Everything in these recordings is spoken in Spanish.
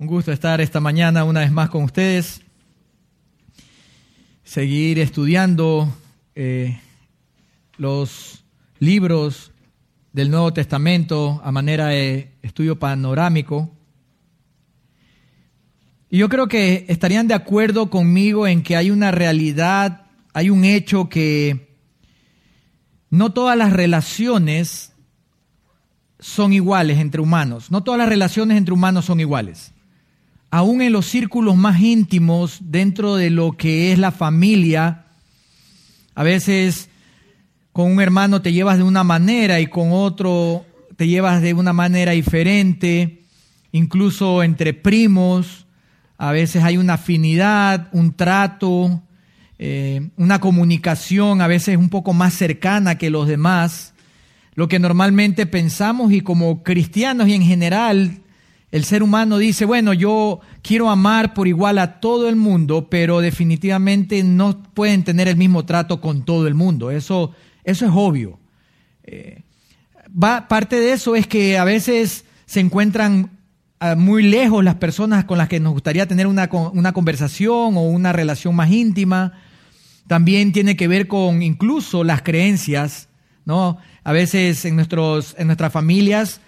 Un gusto estar esta mañana una vez más con ustedes. Seguir estudiando eh, los libros del Nuevo Testamento a manera de estudio panorámico. Y yo creo que estarían de acuerdo conmigo en que hay una realidad, hay un hecho que no todas las relaciones son iguales entre humanos, no todas las relaciones entre humanos son iguales aún en los círculos más íntimos, dentro de lo que es la familia, a veces con un hermano te llevas de una manera y con otro te llevas de una manera diferente, incluso entre primos, a veces hay una afinidad, un trato, eh, una comunicación a veces un poco más cercana que los demás, lo que normalmente pensamos y como cristianos y en general el ser humano dice, bueno, yo quiero amar por igual a todo el mundo, pero definitivamente no pueden tener el mismo trato con todo el mundo. Eso, eso es obvio. Eh, va, parte de eso es que a veces se encuentran ah, muy lejos las personas con las que nos gustaría tener una, una conversación o una relación más íntima. También tiene que ver con incluso las creencias, ¿no? A veces en, nuestros, en nuestras familias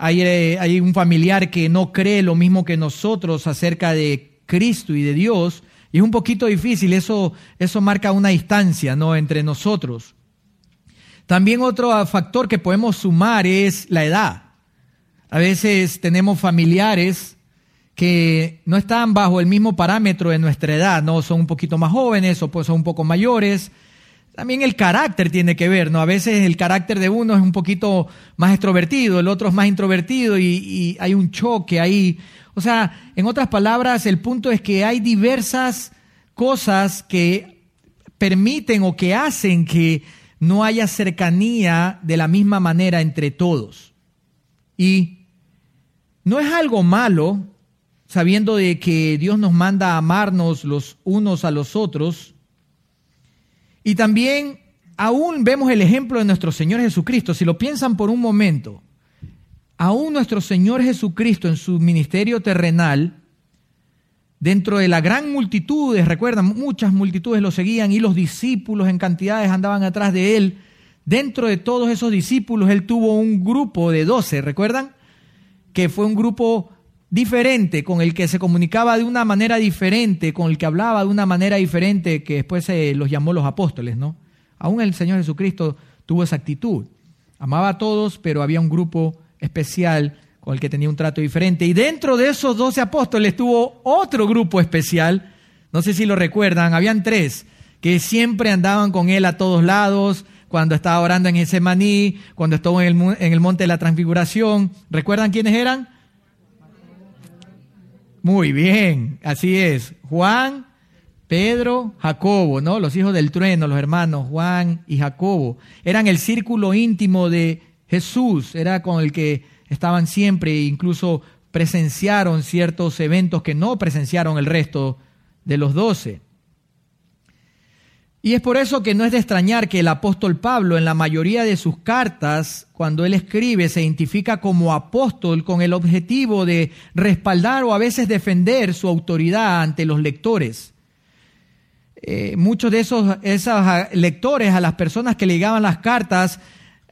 eh, hay, un familiar que no cree lo mismo que nosotros acerca de Cristo y de Dios, y es un poquito difícil, eso, marca una distancia ¿no? entre nosotros. También otro factor que podemos sumar es la edad. A veces tenemos familiares que no están bajo el mismo parámetro de nuestra edad, ¿no? Son un poquito más jóvenes o pues son un poco mayores, también el carácter tiene que ver, ¿no? A veces el carácter de uno es un poquito más extrovertido, el otro es más introvertido y, hay un choque ahí. O sea, en otras palabras, el punto es que hay diversas cosas que permiten o que hacen que no haya cercanía de la misma manera entre todos. Y no es algo malo, sabiendo de que Dios nos manda a amarnos los unos a los otros, y también aún vemos el ejemplo de nuestro Señor Jesucristo. Si lo piensan por un momento, aún nuestro Señor Jesucristo en su ministerio terrenal, dentro de la gran multitud, recuerdan, muchas multitudes lo seguían y los discípulos en cantidades andaban atrás de él. Dentro de todos esos discípulos, él tuvo un grupo de doce, ¿recuerdan? Que fue un grupo diferente, con el que se comunicaba de una manera diferente, con el que hablaba de una manera diferente, que después se los llamó los apóstoles, ¿no? Aún el Señor Jesucristo tuvo esa actitud. Amaba a todos, pero había un grupo especial con el que tenía un trato diferente. Y dentro de esos doce apóstoles tuvo otro grupo especial, no sé si lo recuerdan, habían tres que siempre andaban con él a todos lados, cuando estaba orando en ese maní, cuando estuvo en el, en el monte de la transfiguración. ¿Recuerdan quiénes eran? Muy bien, así es. Juan, Pedro, Jacobo, ¿no? Los hijos del trueno, los hermanos Juan y Jacobo. Eran el círculo íntimo de Jesús, era con el que estaban siempre e incluso presenciaron ciertos eventos que no presenciaron el resto de los doce. Y es por eso que no es de extrañar que el apóstol Pablo en la mayoría de sus cartas, cuando él escribe, se identifica como apóstol con el objetivo de respaldar o a veces defender su autoridad ante los lectores. Eh, muchos de esos, esos lectores, a las personas que le llegaban las cartas,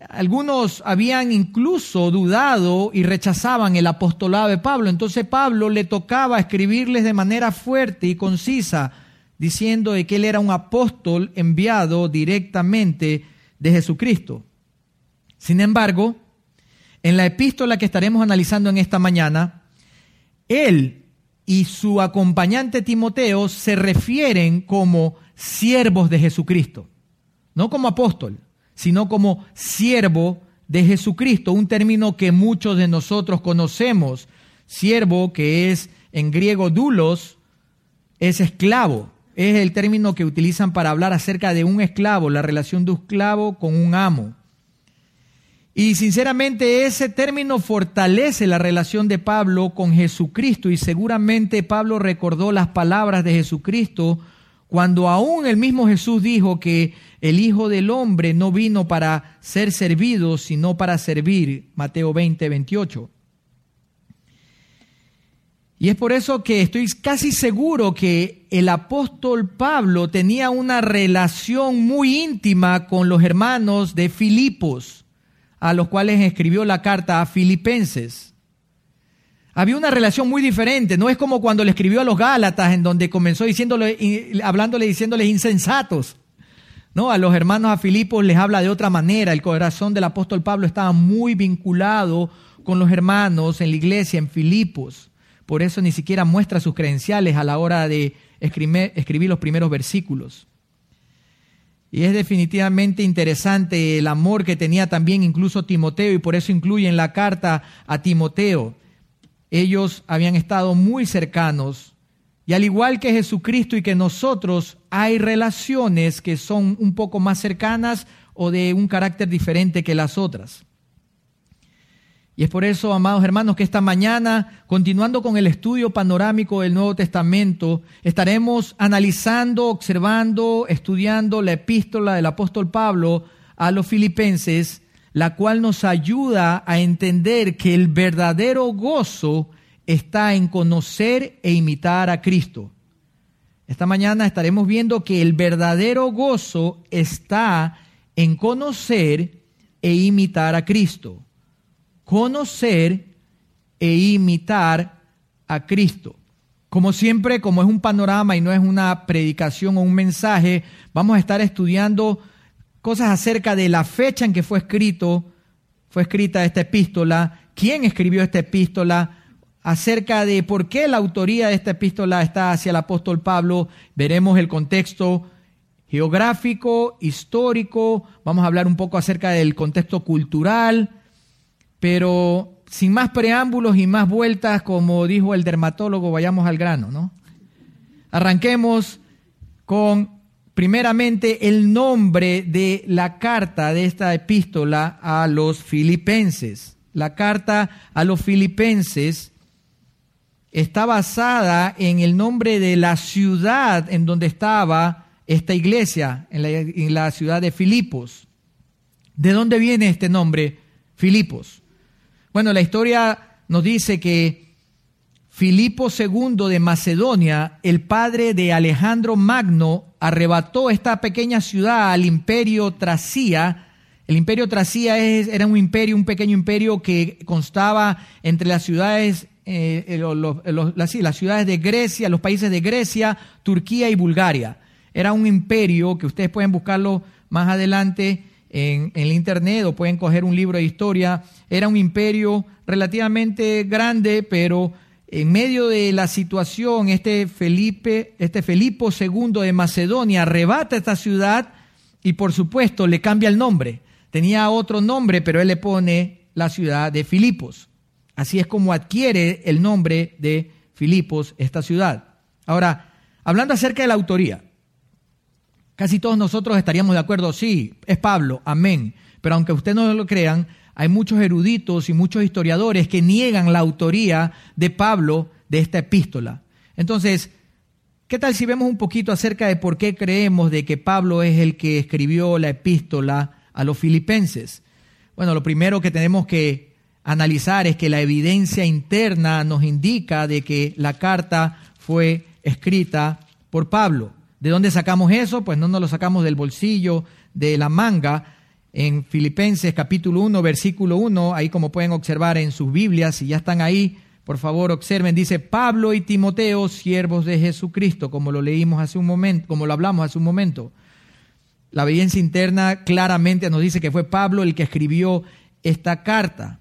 algunos habían incluso dudado y rechazaban el apostolado de Pablo. Entonces Pablo le tocaba escribirles de manera fuerte y concisa diciendo que él era un apóstol enviado directamente de Jesucristo. Sin embargo, en la epístola que estaremos analizando en esta mañana, él y su acompañante Timoteo se refieren como siervos de Jesucristo, no como apóstol, sino como siervo de Jesucristo, un término que muchos de nosotros conocemos. Siervo, que es en griego dulos, es esclavo es el término que utilizan para hablar acerca de un esclavo, la relación de un esclavo con un amo. Y sinceramente ese término fortalece la relación de Pablo con Jesucristo y seguramente Pablo recordó las palabras de Jesucristo cuando aún el mismo Jesús dijo que el Hijo del Hombre no vino para ser servido, sino para servir. Mateo 20, 28. Y es por eso que estoy casi seguro que el apóstol Pablo tenía una relación muy íntima con los hermanos de Filipos, a los cuales escribió la carta a Filipenses. Había una relación muy diferente, no es como cuando le escribió a los Gálatas, en donde comenzó diciéndole, hablándole, diciéndoles insensatos. No, a los hermanos a Filipos les habla de otra manera. El corazón del apóstol Pablo estaba muy vinculado con los hermanos en la iglesia en Filipos. Por eso ni siquiera muestra sus credenciales a la hora de escribir, los primeros versículos. Y es definitivamente interesante el amor que tenía también incluso Timoteo y por eso incluye en la carta a Timoteo. Ellos habían estado muy cercanos y al igual que Jesucristo y que nosotros hay relaciones que son un poco más cercanas o de un carácter diferente que las otras. Y es por eso, amados hermanos, que esta mañana, continuando con el estudio panorámico del Nuevo Testamento, estaremos analizando, observando, estudiando la epístola del apóstol Pablo a los filipenses, la cual nos ayuda a entender que el verdadero gozo está en conocer e imitar a Cristo. Esta mañana estaremos viendo que el verdadero gozo está en conocer e imitar a Cristo conocer e imitar a Cristo. Como siempre, como es un panorama y no es una predicación o un mensaje, vamos a estar estudiando cosas acerca de la fecha en que fue escrito, fue escrita esta epístola, quién escribió esta epístola, acerca de por qué la autoría de esta epístola está hacia el apóstol Pablo. Veremos el contexto geográfico, histórico, vamos a hablar un poco acerca del contexto cultural, pero sin más preámbulos y más vueltas, como dijo el dermatólogo, vayamos al grano, ¿no? Arranquemos con, primeramente, el nombre de la carta de esta epístola a los filipenses. La carta a los filipenses está basada en el nombre de la ciudad en donde estaba esta iglesia, en la, ciudad de Filipos. ¿De dónde viene este nombre, Filipos? Bueno, la historia nos dice que Filipo II de Macedonia, el padre de Alejandro Magno, arrebató esta pequeña ciudad al imperio Tracia. El imperio Tracia era un imperio, un pequeño imperio que constaba entre las ciudades, eh, las ciudades de Grecia, los países de Grecia, Turquía y Bulgaria. Era un imperio que ustedes pueden buscarlo más adelante en, el internet o pueden coger un libro de historia. Era un imperio relativamente grande, pero en medio de la situación, este Felipe, este Felipo II de Macedonia arrebata esta ciudad y por supuesto le cambia el nombre. Tenía otro nombre, pero él le pone la ciudad de Filipos. Así es como adquiere el nombre de Filipos esta ciudad. Ahora, hablando acerca de la autoría, Casi todos nosotros estaríamos de acuerdo, sí, es Pablo, amén. Pero aunque ustedes no lo crean, hay muchos eruditos y muchos historiadores que niegan la autoría de Pablo de esta epístola. Entonces, ¿qué tal si vemos un poquito acerca de por qué creemos de que Pablo es el que escribió la epístola a los filipenses? Bueno, lo primero que tenemos que analizar es que la evidencia interna nos indica de que la carta fue escrita por Pablo. ¿De dónde sacamos eso? Pues no nos lo sacamos del bolsillo, de la manga. En Filipenses capítulo 1, versículo 1, ahí como pueden observar en sus Biblias, si ya están ahí, por favor observen, dice Pablo y Timoteo, siervos de Jesucristo, como lo leímos hace un momento, como lo hablamos hace un momento. La evidencia interna claramente nos dice que fue Pablo el que escribió esta carta.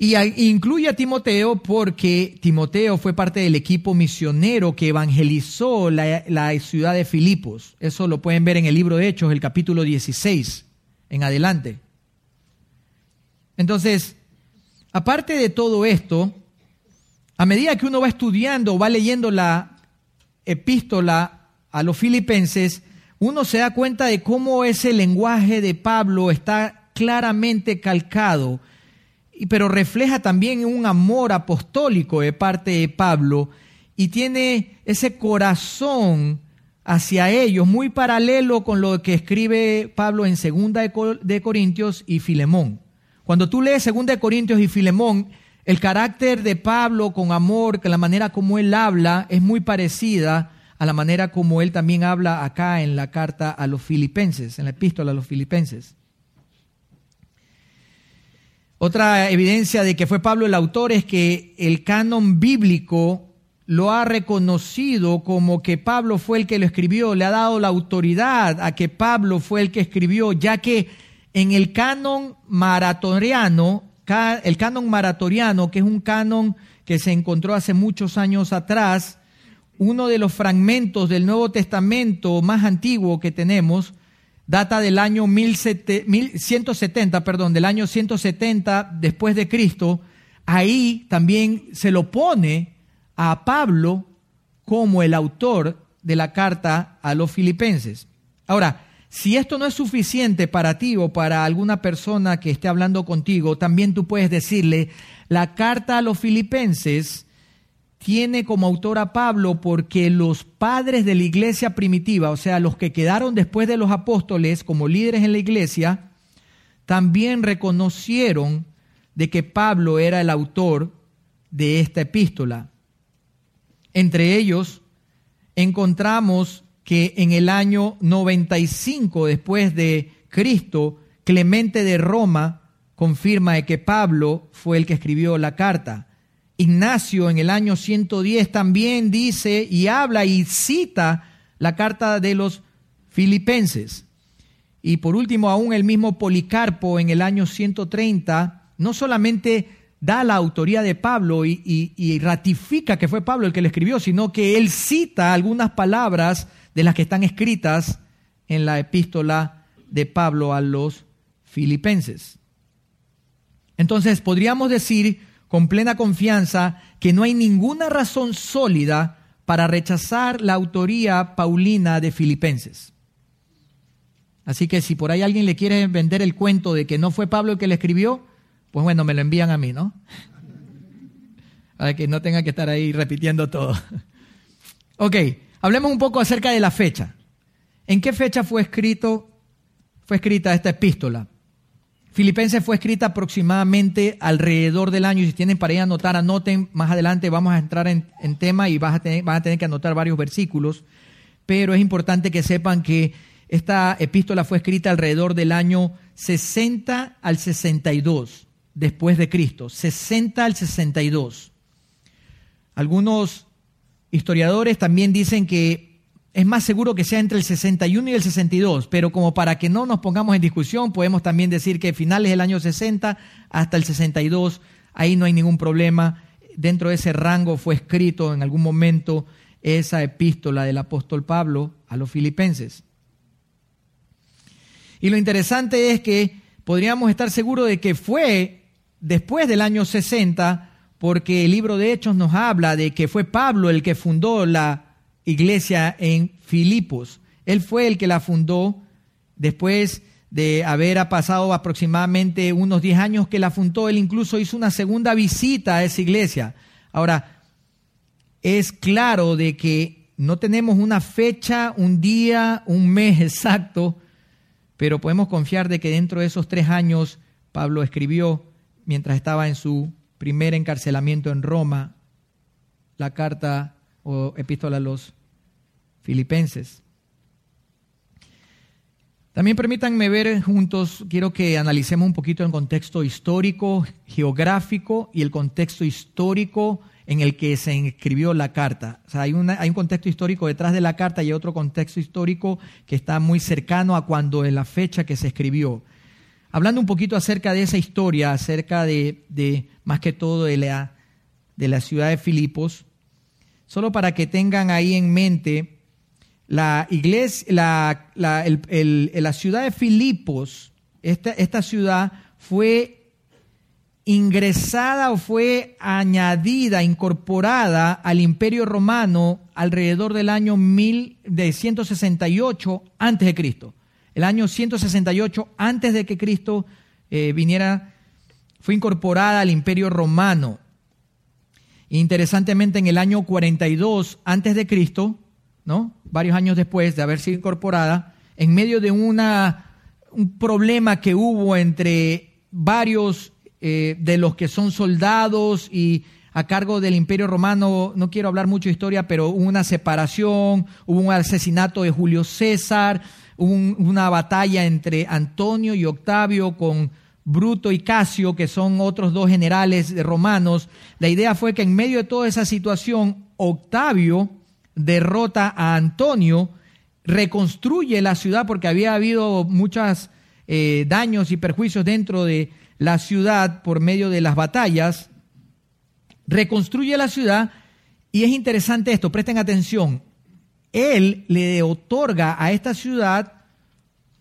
Y incluye a Timoteo porque Timoteo fue parte del equipo misionero que evangelizó la, ciudad de Filipos. Eso lo pueden ver en el libro de Hechos, el capítulo 16, en adelante. Entonces, aparte de todo esto, a medida que uno va estudiando, va leyendo la epístola a los filipenses, uno se da cuenta de cómo ese lenguaje de Pablo está claramente calcado pero refleja también un amor apostólico de parte de Pablo y tiene ese corazón hacia ellos muy paralelo con lo que escribe Pablo en Segunda de Corintios y Filemón. Cuando tú lees Segunda de Corintios y Filemón, El carácter de Pablo con amor, que la manera como él habla es muy parecida a la manera como él también habla acá en la carta a los filipenses, en la epístola a los filipenses. Otra evidencia de que fue Pablo el autor es que el canon bíblico lo ha reconocido como que Pablo fue el que lo escribió, le ha dado la autoridad a que Pablo fue el que escribió, ya que en el canon maratoriano, el canon maratoriano, que es un canon que se encontró hace muchos años atrás, uno de los fragmentos del Nuevo Testamento más antiguo que tenemos, data del año 1170, perdón, del año 170 después de Cristo, ahí también se lo pone a Pablo como el autor de la carta a los filipenses. Ahora, si esto no es suficiente para ti o para alguna persona que esté hablando contigo, también tú puedes decirle, la carta a los filipenses tiene como autor a Pablo porque los padres de la iglesia primitiva, o sea, los que quedaron después de los apóstoles como líderes en la iglesia, también reconocieron de que Pablo era el autor de esta epístola. Entre ellos encontramos que en el año 95 después de Cristo, Clemente de Roma confirma que Pablo fue el que escribió la carta. Ignacio en el año 110 también dice y habla y cita la carta de los filipenses. Y por último, aún el mismo Policarpo en el año 130 no solamente da la autoría de Pablo y, ratifica que fue Pablo el que le escribió, sino que él cita algunas palabras de las que están escritas en la epístola de Pablo a los filipenses. Entonces podríamos decir con plena confianza que no hay ninguna razón sólida para rechazar la autoría paulina de Filipenses. Así que si por ahí alguien le quiere vender el cuento de que no fue Pablo el que le escribió, pues bueno, me lo envían a mí, ¿no? Para que no tenga que estar ahí repitiendo todo. Ok, hablemos un poco acerca de la fecha. ¿En qué fecha fue escrito, fue escrita esta epístola? Filipenses fue escrita aproximadamente alrededor del año. Si tienen para ir a anotar, anoten. Más adelante vamos a entrar en, tema y van a, tener, van a tener que anotar varios versículos. Pero es importante que sepan que esta epístola fue escrita alrededor del año 60 al 62 después de Cristo, 60 al 62. Algunos historiadores también dicen que es más seguro que sea entre el 61 y el 62, pero como para que no nos pongamos en discusión, podemos también decir que finales del año 60 hasta el 62, ahí no hay ningún problema. Dentro de ese rango fue escrito en algún momento esa epístola del apóstol Pablo a los filipenses. Y lo interesante es que podríamos estar seguros de que fue después del año 60, porque el libro de Hechos nos habla de que fue Pablo el que fundó la iglesia en Filipos. Él fue el que la fundó después de haber pasado aproximadamente unos 10 años que la fundó. Él incluso hizo una segunda visita a esa iglesia. Ahora, es claro de que no tenemos una fecha, un día, un mes exacto, pero podemos confiar de que dentro de esos tres años Pablo escribió mientras estaba en su primer encarcelamiento en Roma, la carta o epístola a los filipenses. También permítanme ver juntos, quiero que analicemos un poquito el contexto histórico, geográfico y el contexto histórico en el que se escribió la carta. O sea, hay, hay un contexto histórico detrás de la carta y otro contexto histórico que está muy cercano a cuando en la fecha que se escribió hablando un poquito acerca de esa historia, acerca de, más que todo de la, de la ciudad de Filipos, solo para que tengan ahí en mente, la iglesia, la, la, ciudad de Filipos, esta, esta ciudad fue ingresada o fue añadida, incorporada al imperio romano alrededor del año 1168 antes de Cristo el año 168 antes de que Cristo eh, viniera, fue incorporada al imperio romano. Interesantemente, en el año 42 antes de Cristo, varios años después de haber sido incorporada, en medio de una, un problema que hubo entre varios eh, de los que son soldados y a cargo del imperio romano, no quiero hablar mucho de historia, pero hubo una separación, hubo un asesinato de Julio César, hubo una batalla entre Antonio y Octavio con Bruto y Casio, que son otros dos generales romanos. La idea fue que en medio de toda esa situación, Octavio derrota a Antonio, reconstruye la ciudad porque había habido muchos eh, daños y perjuicios dentro de la ciudad por medio de las batallas, reconstruye la ciudad y es interesante esto, presten atención, él le otorga a esta ciudad,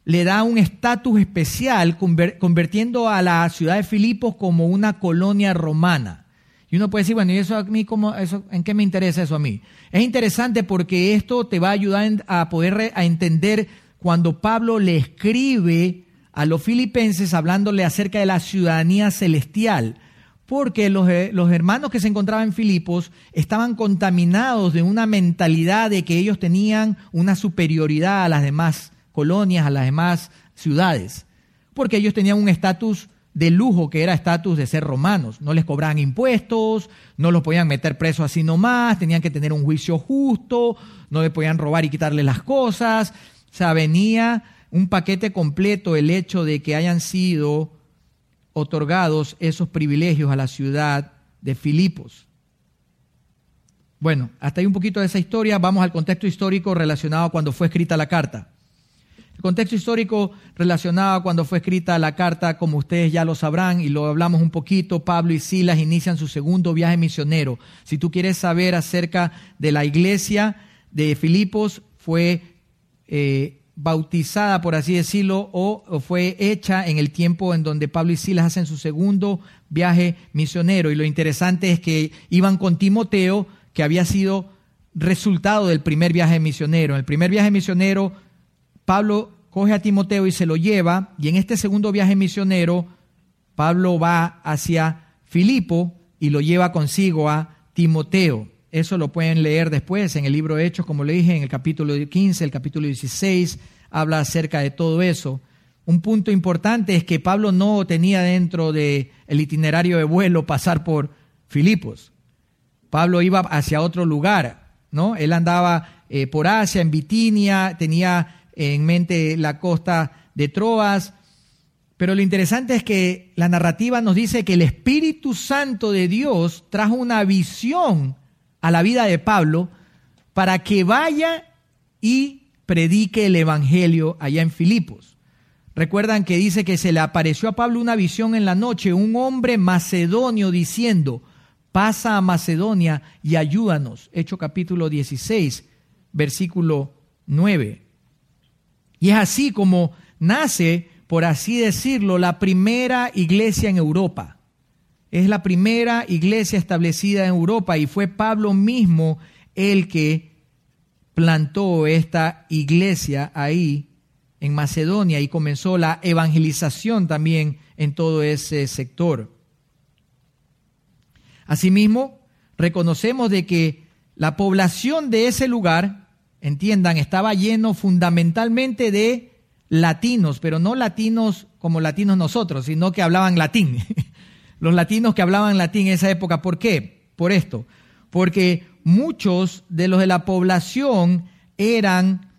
le da un estatus especial, convirtiendo a la ciudad de Filipos como una colonia romana. Y uno puede decir, bueno, ¿y eso a mí cómo, eso, en qué me interesa eso a mí? Es interesante porque esto te va a ayudar a poder a entender cuando Pablo le escribe a los filipenses hablándole acerca de la ciudadanía celestial, porque los, eh, los, hermanos que se encontraban en Filipos estaban contaminados de una mentalidad de que ellos tenían una superioridad a las demás colonias, a las demás ciudades, porque ellos tenían un estatus de lujo que era estatus de ser romanos. No les cobraban impuestos, no los podían meter presos así nomás, tenían que tener un juicio justo, no le podían robar y quitarle las cosas. O sea, venía un paquete completo el hecho de que hayan sido otorgados esos privilegios a la ciudad de Filipos. Bueno, hasta ahí un poquito de esa historia. Vamos al contexto histórico relacionado a cuando fue escrita la carta. El contexto histórico relacionado a cuando fue escrita la carta, como ustedes ya lo sabrán y lo hablamos un poquito, Pablo y Silas inician su segundo viaje misionero. Si tú quieres saber acerca de la iglesia de Filipos, fue eh, bautizada, por así decirlo, o, fue hecha en el tiempo en donde Pablo y Silas hacen su segundo viaje misionero. Y lo interesante es que iban con Timoteo, que había sido resultado del primer viaje misionero. En el primer viaje misionero, Pablo coge a Timoteo y se lo lleva, y en este segundo viaje misionero, Pablo va hacia Filipo y lo lleva consigo a Timoteo. Eso lo pueden leer después en el libro de Hechos, como le dije, en el capítulo 15, el capítulo 16, habla acerca de todo eso. Un punto importante es que Pablo no tenía dentro del el itinerario de vuelo pasar por Filipos. Pablo iba hacia otro lugar, ¿no? Él andaba eh, por Asia, en Bitinia, tenía en mente la costa de Troas. Pero lo interesante es que la narrativa nos dice que el Espíritu Santo de Dios trajo una visión a la vida de Pablo para que vaya y predique el Evangelio allá en Filipos. Recuerdan que dice que se le apareció a Pablo una visión en la noche, un hombre macedonio diciendo, pasa a Macedonia y ayúdanos. Hecho capítulo 16, versículo 9. Y es así como nace, por así decirlo, la primera iglesia en Europa. Es la primera iglesia establecida en Europa y fue Pablo mismo el que plantó esta iglesia ahí en Macedonia y comenzó la evangelización también en todo ese sector. Asimismo, reconocemos de que la población de ese lugar entiendan, estaba lleno fundamentalmente de latinos, pero no latinos como latinos nosotros, sino que hablaban latín. Los latinos que hablaban latín en esa época, ¿por qué? Por esto, porque muchos de los de la población eran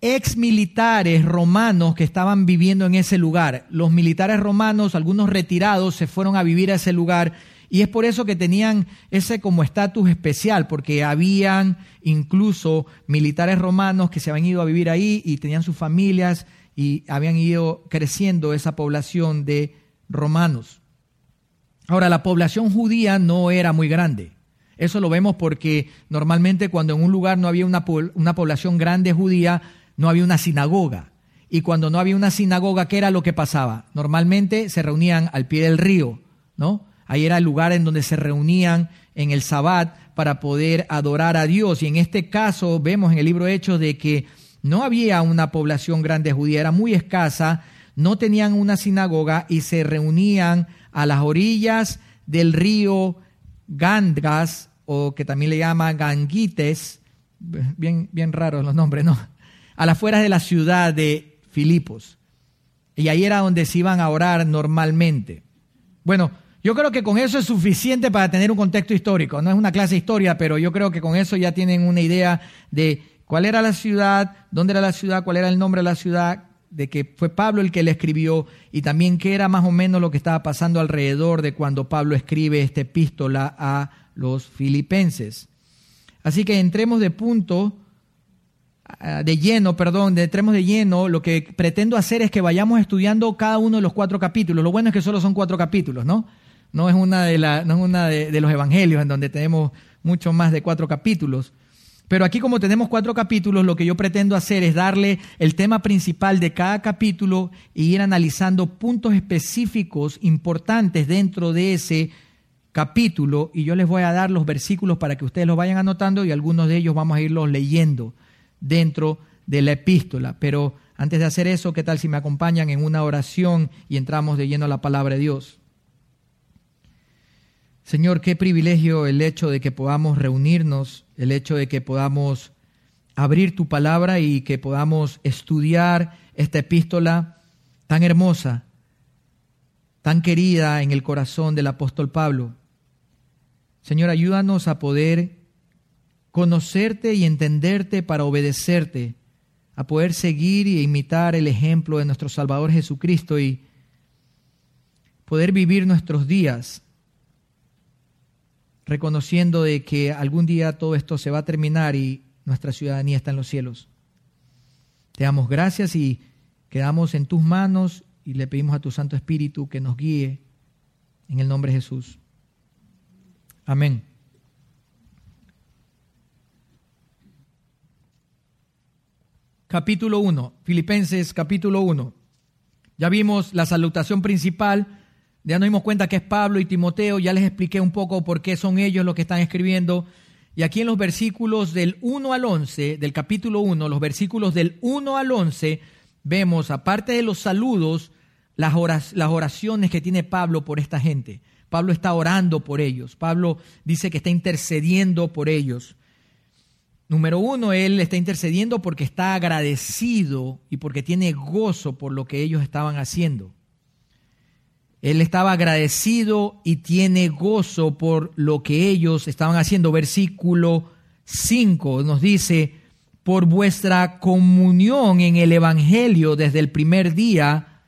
ex militares romanos que estaban viviendo en ese lugar. Los militares romanos, algunos retirados, se fueron a vivir a ese lugar y es por eso que tenían ese como estatus especial, porque habían incluso militares romanos que se habían ido a vivir ahí y tenían sus familias y habían ido creciendo esa población de romanos. Ahora, la población judía no era muy grande. Eso lo vemos porque normalmente cuando en un lugar no había una, una población grande judía, no había una sinagoga. Y cuando no había una sinagoga, ¿qué era lo que pasaba? Normalmente se reunían al pie del río, ¿no? Ahí era el lugar en donde se reunían en el Sabbat para poder adorar a Dios. Y en este caso vemos en el libro de Hechos de que no había una población grande judía, era muy escasa, no tenían una sinagoga y se reunían a las orillas del río Gandgas, o que también le llaman Ganguites, bien, bien raros los nombres, ¿no? A las afueras de la ciudad de Filipos. Y ahí era donde se iban a orar normalmente. Bueno, yo creo que con eso es suficiente para tener un contexto histórico. No es una clase de historia, pero yo creo que con eso ya tienen una idea de cuál era la ciudad, dónde era la ciudad, cuál era el nombre de la ciudad, de que fue Pablo el que le escribió y también qué era más o menos lo que estaba pasando alrededor de cuando Pablo escribe esta epístola a los filipenses. Así que entremos de punto, ah, de lleno, perdón, entremos de lleno, lo que pretendo hacer es que vayamos estudiando cada uno de los cuatro capítulos. Lo bueno es que solo son cuatro capítulos, ¿no? No es una de, la, no es una de los evangelios en donde tenemos mucho más de cuatro capítulos. Pero aquí como tenemos cuatro capítulos, lo que yo pretendo hacer es darle el tema principal de cada capítulo e ir analizando puntos específicos importantes dentro de ese capítulo y yo les voy a dar los versículos para que ustedes los vayan anotando y algunos de ellos vamos a irlos leyendo dentro de la epístola. Pero antes de hacer eso, ¿qué tal si me acompañan en una oración y entramos de lleno a la palabra de Dios? Señor, qué privilegio el hecho de que podamos reunirnos el hecho de que podamos abrir tu palabra y que podamos estudiar esta epístola tan hermosa, tan querida en el corazón del apóstol Pablo. Señor, ayúdanos a poder conocerte y entenderte para obedecerte, a poder seguir y imitar el ejemplo de nuestro Salvador Jesucristo y poder vivir nuestros días reconociendo de que algún día todo esto se va a terminar y nuestra ciudadanía está en los cielos. Te damos gracias y quedamos en tus manos y le pedimos a tu Santo Espíritu que nos guíe en el nombre de Jesús. Amén. Capítulo 1, Filipenses capítulo 1. Ya vimos la salutación principal ya nos dimos cuenta que es Pablo y Timoteo, ya les expliqué un poco por qué son ellos los que están escribiendo. Y aquí en los versículos del 1 al 11, del capítulo 1, los versículos del 1 al 11, vemos, aparte de los saludos, las oraciones que tiene Pablo por esta gente. Pablo está orando por ellos. Pablo dice que está intercediendo por ellos. Número uno, él está intercediendo porque está agradecido y porque tiene gozo por lo que ellos estaban haciendo. Él estaba agradecido y tiene gozo por lo que ellos estaban haciendo. Versículo 5 nos dice, por vuestra comunión en el Evangelio desde el primer día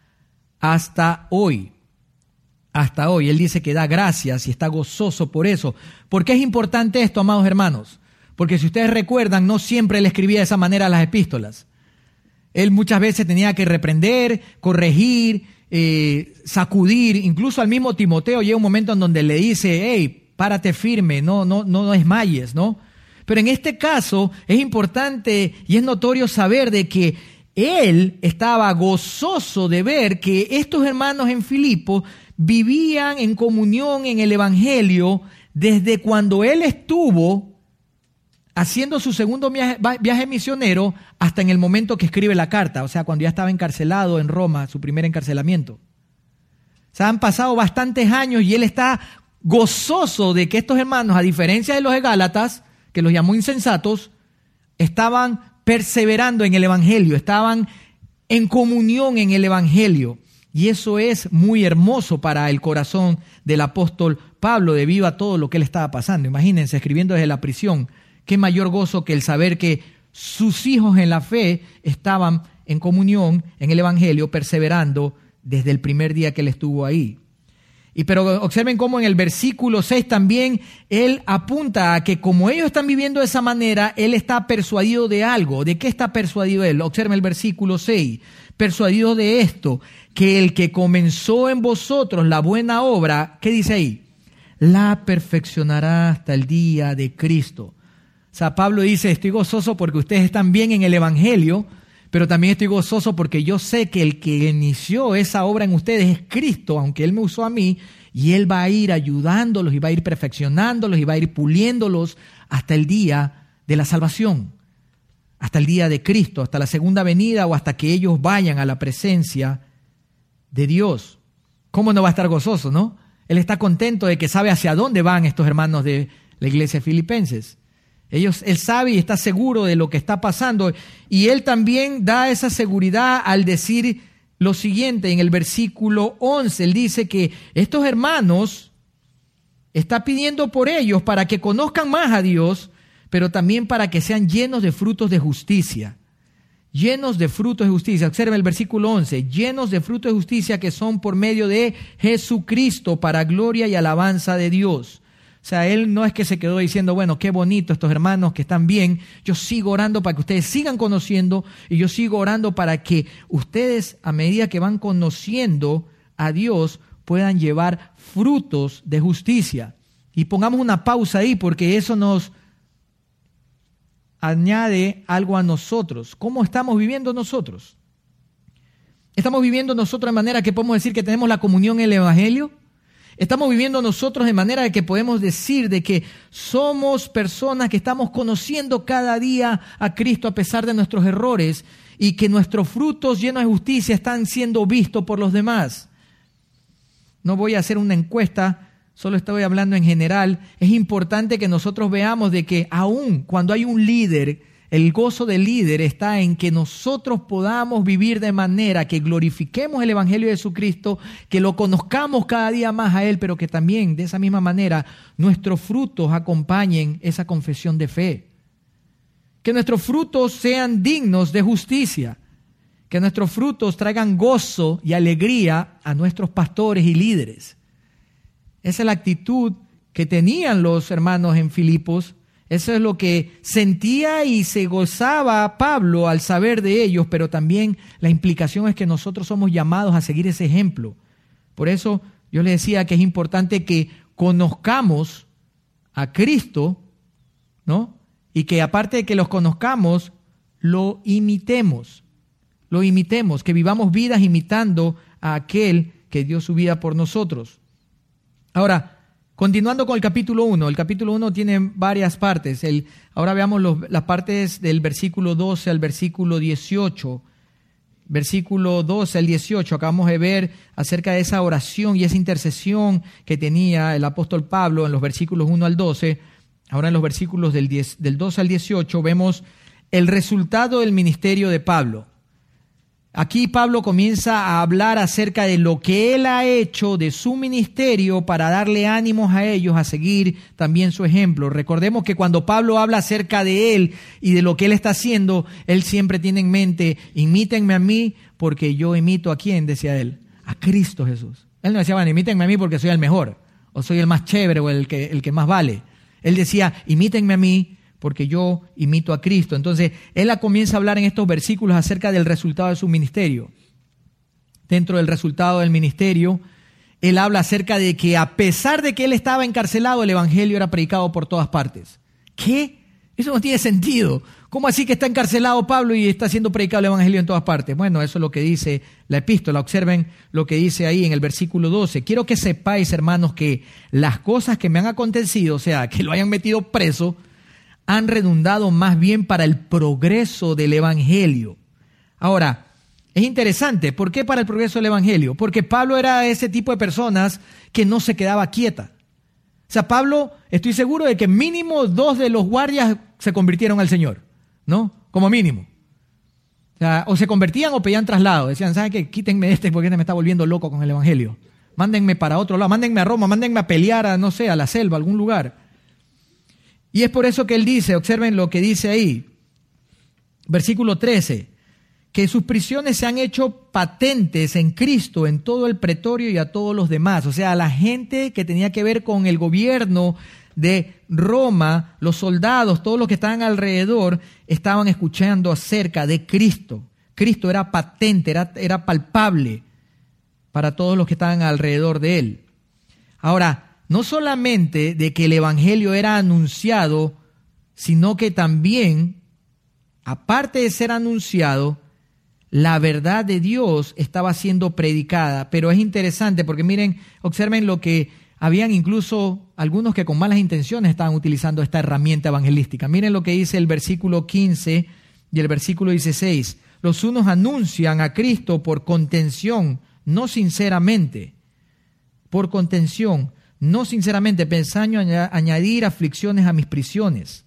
hasta hoy. Hasta hoy. Él dice que da gracias y está gozoso por eso. ¿Por qué es importante esto, amados hermanos? Porque si ustedes recuerdan, no siempre él escribía de esa manera las epístolas. Él muchas veces tenía que reprender, corregir, eh, sacudir, incluso al mismo Timoteo llega un momento en donde le dice, hey, párate firme, no, no, no, no desmayes, ¿no? Pero en este caso es importante y es notorio saber de que él estaba gozoso de ver que estos hermanos en Filipo vivían en comunión en el Evangelio desde cuando él estuvo haciendo su segundo viaje, misionero hasta en el momento que escribe la carta, o sea, cuando ya estaba encarcelado en Roma, su primer encarcelamiento. O sea, han pasado bastantes años y él está gozoso de que estos hermanos, a diferencia de los de Gálatas, que los llamó insensatos, estaban perseverando en el Evangelio, estaban en comunión en el Evangelio. Y eso es muy hermoso para el corazón del apóstol Pablo debido a todo lo que él estaba pasando. Imagínense, escribiendo desde la prisión, qué mayor gozo que el saber que sus hijos en la fe estaban en comunión en el Evangelio, perseverando desde el primer día que él estuvo ahí. Y pero observen cómo en el versículo 6 también él apunta a que como ellos están viviendo de esa manera, él está persuadido de algo. ¿De qué está persuadido él? Observen el versículo 6. Persuadido de esto, que el que comenzó en vosotros la buena obra, ¿qué dice ahí? La perfeccionará hasta el día de Cristo. Pablo dice, estoy gozoso porque ustedes están bien en el Evangelio, pero también estoy gozoso porque yo sé que el que inició esa obra en ustedes es Cristo, aunque Él me usó a mí, y Él va a ir ayudándolos y va a ir perfeccionándolos y va a ir puliéndolos hasta el día de la salvación, hasta el día de Cristo, hasta la segunda venida o hasta que ellos vayan a la presencia de Dios. ¿Cómo no va a estar gozoso, no? Él está contento de que sabe hacia dónde van estos hermanos de la iglesia filipenses. Ellos, él sabe y está seguro de lo que está pasando. Y él también da esa seguridad al decir lo siguiente en el versículo 11. Él dice que estos hermanos está pidiendo por ellos para que conozcan más a Dios, pero también para que sean llenos de frutos de justicia. Llenos de frutos de justicia. Observa el versículo 11. Llenos de frutos de justicia que son por medio de Jesucristo para gloria y alabanza de Dios. O sea, él no es que se quedó diciendo, bueno, qué bonito estos hermanos que están bien. Yo sigo orando para que ustedes sigan conociendo y yo sigo orando para que ustedes, a medida que van conociendo a Dios, puedan llevar frutos de justicia. Y pongamos una pausa ahí porque eso nos añade algo a nosotros. ¿Cómo estamos viviendo nosotros? ¿Estamos viviendo nosotros de manera que podemos decir que tenemos la comunión en el Evangelio? Estamos viviendo nosotros de manera de que podemos decir de que somos personas que estamos conociendo cada día a Cristo a pesar de nuestros errores y que nuestros frutos llenos de justicia están siendo vistos por los demás. No voy a hacer una encuesta, solo estoy hablando en general. Es importante que nosotros veamos de que aún cuando hay un líder el gozo del líder está en que nosotros podamos vivir de manera que glorifiquemos el Evangelio de Jesucristo, que lo conozcamos cada día más a Él, pero que también de esa misma manera nuestros frutos acompañen esa confesión de fe. Que nuestros frutos sean dignos de justicia. Que nuestros frutos traigan gozo y alegría a nuestros pastores y líderes. Esa es la actitud que tenían los hermanos en Filipos eso es lo que sentía y se gozaba Pablo al saber de ellos, pero también la implicación es que nosotros somos llamados a seguir ese ejemplo. Por eso yo le decía que es importante que conozcamos a Cristo, ¿no? Y que aparte de que los conozcamos, lo imitemos. Lo imitemos, que vivamos vidas imitando a aquel que dio su vida por nosotros. Ahora, Continuando con el capítulo 1, el capítulo 1 tiene varias partes. El, ahora veamos las partes del versículo 12 al versículo 18. Versículo 12 al 18, acabamos de ver acerca de esa oración y esa intercesión que tenía el apóstol Pablo en los versículos 1 al 12. Ahora en los versículos del, 10, del 12 al 18 vemos el resultado del ministerio de Pablo. Aquí Pablo comienza a hablar acerca de lo que él ha hecho de su ministerio para darle ánimos a ellos a seguir también su ejemplo. Recordemos que cuando Pablo habla acerca de él y de lo que él está haciendo, él siempre tiene en mente, imítenme a mí porque yo imito a quién, decía él, a Cristo Jesús. Él no decía, bueno, imítenme a mí porque soy el mejor, o soy el más chévere o el que, el que más vale. Él decía, imítenme a mí porque yo imito a Cristo. Entonces, él comienza a hablar en estos versículos acerca del resultado de su ministerio. Dentro del resultado del ministerio, él habla acerca de que a pesar de que él estaba encarcelado, el Evangelio era predicado por todas partes. ¿Qué? Eso no tiene sentido. ¿Cómo así que está encarcelado Pablo y está siendo predicado el Evangelio en todas partes? Bueno, eso es lo que dice la epístola. Observen lo que dice ahí en el versículo 12. Quiero que sepáis, hermanos, que las cosas que me han acontecido, o sea, que lo hayan metido preso, han redundado más bien para el progreso del Evangelio. Ahora, es interesante, ¿por qué para el progreso del Evangelio? Porque Pablo era ese tipo de personas que no se quedaba quieta. O sea, Pablo, estoy seguro de que mínimo dos de los guardias se convirtieron al Señor, ¿no? Como mínimo. O, se convertían o pedían traslado. Decían, ¿saben qué? Quítenme este porque este me está volviendo loco con el Evangelio. Mándenme para otro lado, mándenme a Roma, mándenme a pelear a, no sé, a la selva, a algún lugar. Y es por eso que él dice, observen lo que dice ahí, versículo 13, que sus prisiones se han hecho patentes en Cristo, en todo el pretorio y a todos los demás. O sea, a la gente que tenía que ver con el gobierno de Roma, los soldados, todos los que estaban alrededor, estaban escuchando acerca de Cristo. Cristo era patente, era, era palpable para todos los que estaban alrededor de él. Ahora, no solamente de que el Evangelio era anunciado, sino que también, aparte de ser anunciado, la verdad de Dios estaba siendo predicada. Pero es interesante porque miren, observen lo que habían incluso algunos que con malas intenciones estaban utilizando esta herramienta evangelística. Miren lo que dice el versículo 15 y el versículo 16. Los unos anuncian a Cristo por contención, no sinceramente, por contención, no sinceramente pensando añadir aflicciones a mis prisiones.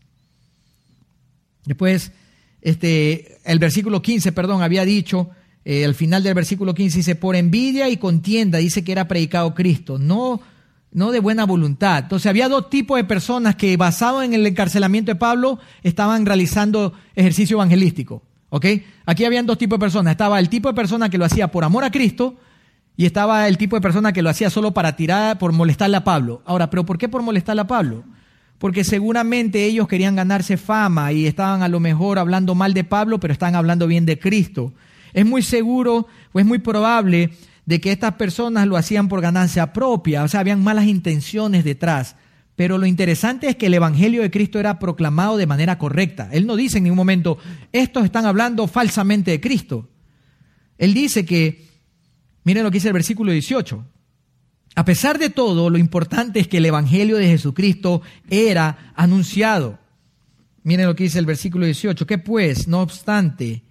Después, este, el versículo 15, perdón, había dicho eh, al final del versículo 15 dice, por envidia y contienda, dice que era predicado Cristo, no, no de buena voluntad. Entonces había dos tipos de personas que basado en el encarcelamiento de Pablo estaban realizando ejercicio evangelístico. ¿ok? Aquí habían dos tipos de personas. Estaba el tipo de persona que lo hacía por amor a Cristo y estaba el tipo de persona que lo hacía solo para tirar, por molestarle a Pablo. Ahora, ¿pero por qué por molestarle a Pablo? Porque seguramente ellos querían ganarse fama y estaban a lo mejor hablando mal de Pablo, pero estaban hablando bien de Cristo. Es muy seguro o es muy probable de que estas personas lo hacían por ganancia propia, o sea, habían malas intenciones detrás. Pero lo interesante es que el Evangelio de Cristo era proclamado de manera correcta. Él no dice en ningún momento, estos están hablando falsamente de Cristo. Él dice que, miren lo que dice el versículo 18, a pesar de todo, lo importante es que el Evangelio de Jesucristo era anunciado. Miren lo que dice el versículo 18, que pues, no obstante,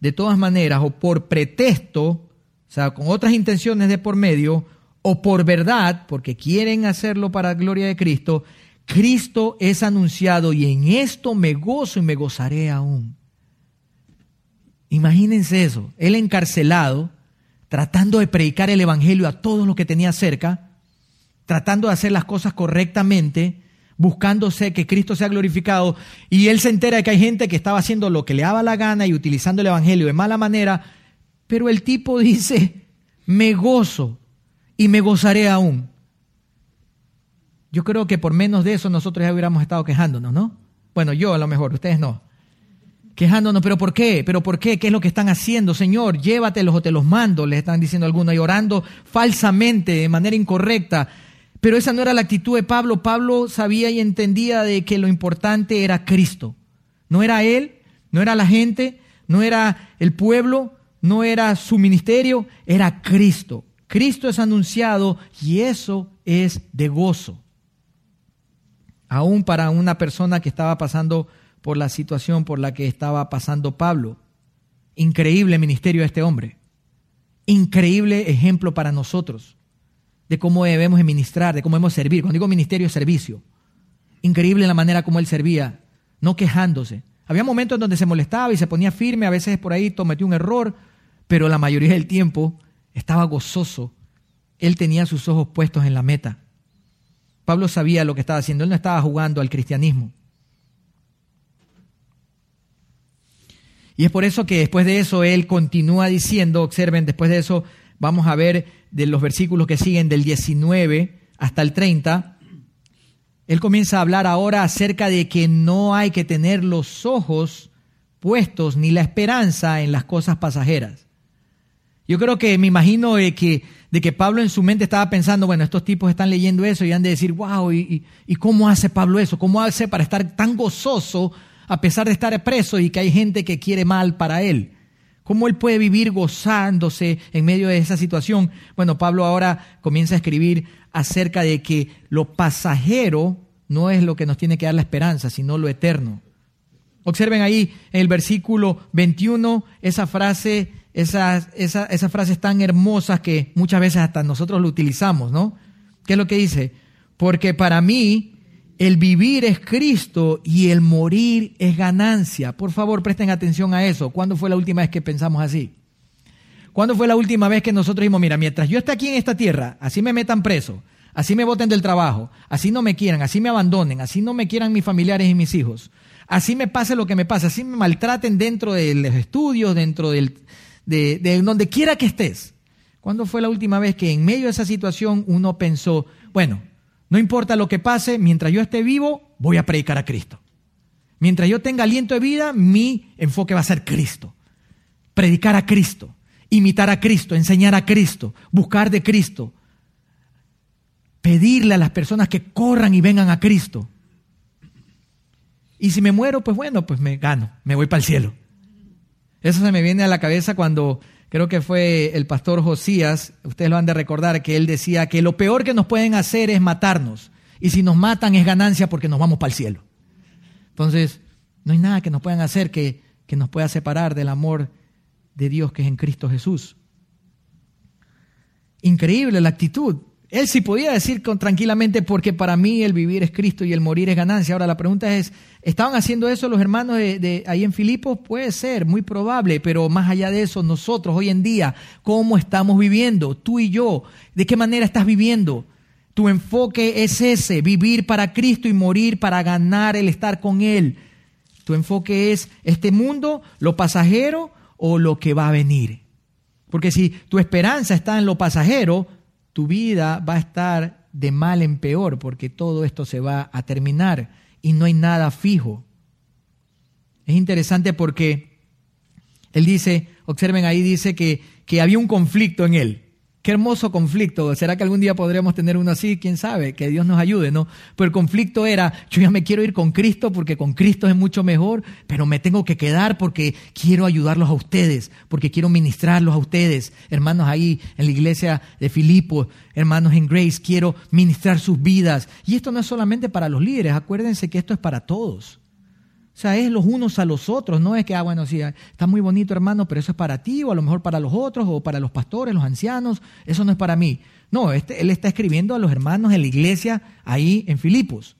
de todas maneras, o por pretexto, o sea, con otras intenciones de por medio, o por verdad, porque quieren hacerlo para la gloria de Cristo, Cristo es anunciado y en esto me gozo y me gozaré aún. Imagínense eso, él encarcelado, tratando de predicar el Evangelio a todos los que tenía cerca, tratando de hacer las cosas correctamente, buscándose que Cristo sea glorificado, y él se entera de que hay gente que estaba haciendo lo que le daba la gana y utilizando el Evangelio de mala manera, pero el tipo dice, me gozo y me gozaré aún. Yo creo que por menos de eso nosotros ya hubiéramos estado quejándonos, ¿no? Bueno, yo a lo mejor, ustedes no quejándonos, pero ¿por qué? ¿Pero por qué? ¿Qué es lo que están haciendo? Señor, llévatelos o te los mando, les están diciendo algunos, y orando falsamente, de manera incorrecta. Pero esa no era la actitud de Pablo. Pablo sabía y entendía de que lo importante era Cristo. No era él, no era la gente, no era el pueblo, no era su ministerio, era Cristo. Cristo es anunciado y eso es de gozo. Aún para una persona que estaba pasando por la situación por la que estaba pasando Pablo. Increíble ministerio de este hombre. Increíble ejemplo para nosotros de cómo debemos ministrar, de cómo debemos servir. Cuando digo ministerio es servicio. Increíble la manera como él servía, no quejándose. Había momentos en donde se molestaba y se ponía firme, a veces por ahí cometió un error, pero la mayoría del tiempo estaba gozoso. Él tenía sus ojos puestos en la meta. Pablo sabía lo que estaba haciendo, él no estaba jugando al cristianismo. Y es por eso que después de eso él continúa diciendo, observen, después de eso vamos a ver de los versículos que siguen del 19 hasta el 30, él comienza a hablar ahora acerca de que no hay que tener los ojos puestos ni la esperanza en las cosas pasajeras. Yo creo que me imagino de que, de que Pablo en su mente estaba pensando, bueno, estos tipos están leyendo eso y han de decir, wow, ¿y, y cómo hace Pablo eso? ¿Cómo hace para estar tan gozoso a pesar de estar preso y que hay gente que quiere mal para él. ¿Cómo él puede vivir gozándose en medio de esa situación? Bueno, Pablo ahora comienza a escribir acerca de que lo pasajero no es lo que nos tiene que dar la esperanza, sino lo eterno. Observen ahí en el versículo 21 esa frase, esas, esas frases tan hermosas que muchas veces hasta nosotros lo utilizamos, ¿no? ¿Qué es lo que dice? Porque para mí el vivir es Cristo y el morir es ganancia. Por favor, presten atención a eso. ¿Cuándo fue la última vez que pensamos así? ¿Cuándo fue la última vez que nosotros dijimos, mira, mientras yo esté aquí en esta tierra, así me metan preso, así me voten del trabajo, así no me quieran, así me abandonen, así no me quieran mis familiares y mis hijos, así me pase lo que me pase, así me maltraten dentro de los estudios, dentro del, de, de donde quiera que estés? ¿Cuándo fue la última vez que en medio de esa situación uno pensó, bueno, no importa lo que pase, mientras yo esté vivo, voy a predicar a Cristo. Mientras yo tenga aliento de vida, mi enfoque va a ser Cristo. Predicar a Cristo, imitar a Cristo, enseñar a Cristo, buscar de Cristo. Pedirle a las personas que corran y vengan a Cristo. Y si me muero, pues bueno, pues me gano, me voy para el cielo. Eso se me viene a la cabeza cuando creo que fue el pastor Josías, ustedes lo han de recordar, que él decía que lo peor que nos pueden hacer es matarnos. Y si nos matan es ganancia porque nos vamos para el cielo. Entonces, no hay nada que nos puedan hacer que, que nos pueda separar del amor de Dios que es en Cristo Jesús. Increíble la actitud. Él sí podía decir tranquilamente, porque para mí el vivir es Cristo y el morir es ganancia. Ahora la pregunta es, ¿estaban haciendo eso los hermanos de, ahí en Filipos? Puede ser, muy probable, pero más allá de eso, nosotros hoy en día, ¿cómo estamos viviendo? Tú y yo, ¿de qué manera estás viviendo? Tu enfoque es ese, vivir para Cristo y morir para ganar el estar con Él. Tu enfoque es este mundo, lo pasajero o lo que va a venir. Porque si tu esperanza está en lo pasajero, tu vida va a estar de mal en peor porque todo esto se va a terminar y no hay nada fijo. Es interesante porque él dice, observen ahí, dice que, que había un conflicto en él. Qué hermoso conflicto. ¿Será que algún día podremos tener uno así? ¿Quién sabe? Que Dios nos ayude, ¿no? Pero el conflicto era, yo ya me quiero ir con Cristo porque con Cristo es mucho mejor, pero me tengo que quedar porque quiero ayudarlos a ustedes, porque quiero ministrarlos a ustedes. Hermanos ahí en la iglesia de Filipo, hermanos en Grace, quiero ministrar sus vidas. Y esto no es solamente para los líderes, acuérdense que esto es para todos. Sea, es los unos a los otros, no es que, ah, bueno, sí, está muy bonito hermano, pero eso es para ti, o a lo mejor para los otros, o para los pastores, los ancianos, eso no es para mí. No, este, él está escribiendo a los hermanos en la iglesia ahí en Filipos,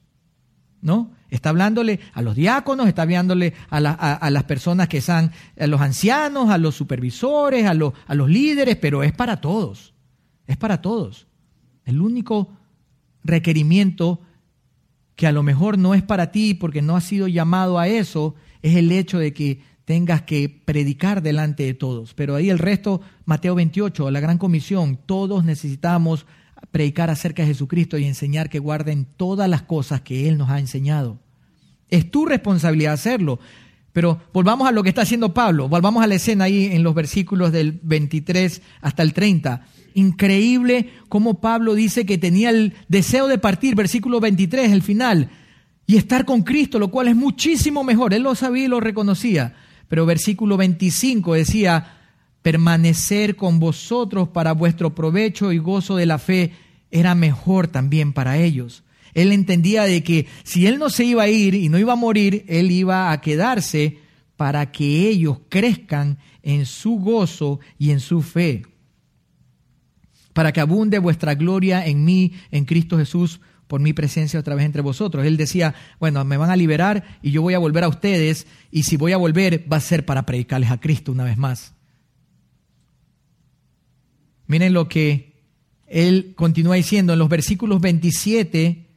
¿no? Está hablándole a los diáconos, está hablándole a, las personas que son, a los ancianos, a los supervisores, a, a los líderes, pero es para todos, es para todos. El único requerimiento que a lo mejor no es para ti porque no has sido llamado a eso, es el hecho de que tengas que predicar delante de todos. Pero ahí el resto, Mateo 28, la gran comisión, todos necesitamos predicar acerca de Jesucristo y enseñar que guarden todas las cosas que Él nos ha enseñado. Es tu responsabilidad hacerlo. Pero volvamos a lo que está haciendo Pablo, volvamos a la escena ahí en los versículos del 23 hasta el 30. Increíble cómo Pablo dice que tenía el deseo de partir, versículo 23, el final, y estar con Cristo, lo cual es muchísimo mejor. Él lo sabía y lo reconocía. Pero versículo 25 decía, permanecer con vosotros para vuestro provecho y gozo de la fe era mejor también para ellos. Él entendía de que si él no se iba a ir y no iba a morir, él iba a quedarse para que ellos crezcan en su gozo y en su fe para que abunde vuestra gloria en mí, en Cristo Jesús, por mi presencia otra vez entre vosotros. Él decía, bueno, me van a liberar y yo voy a volver a ustedes, y si voy a volver va a ser para predicarles a Cristo una vez más. Miren lo que él continúa diciendo en los versículos 27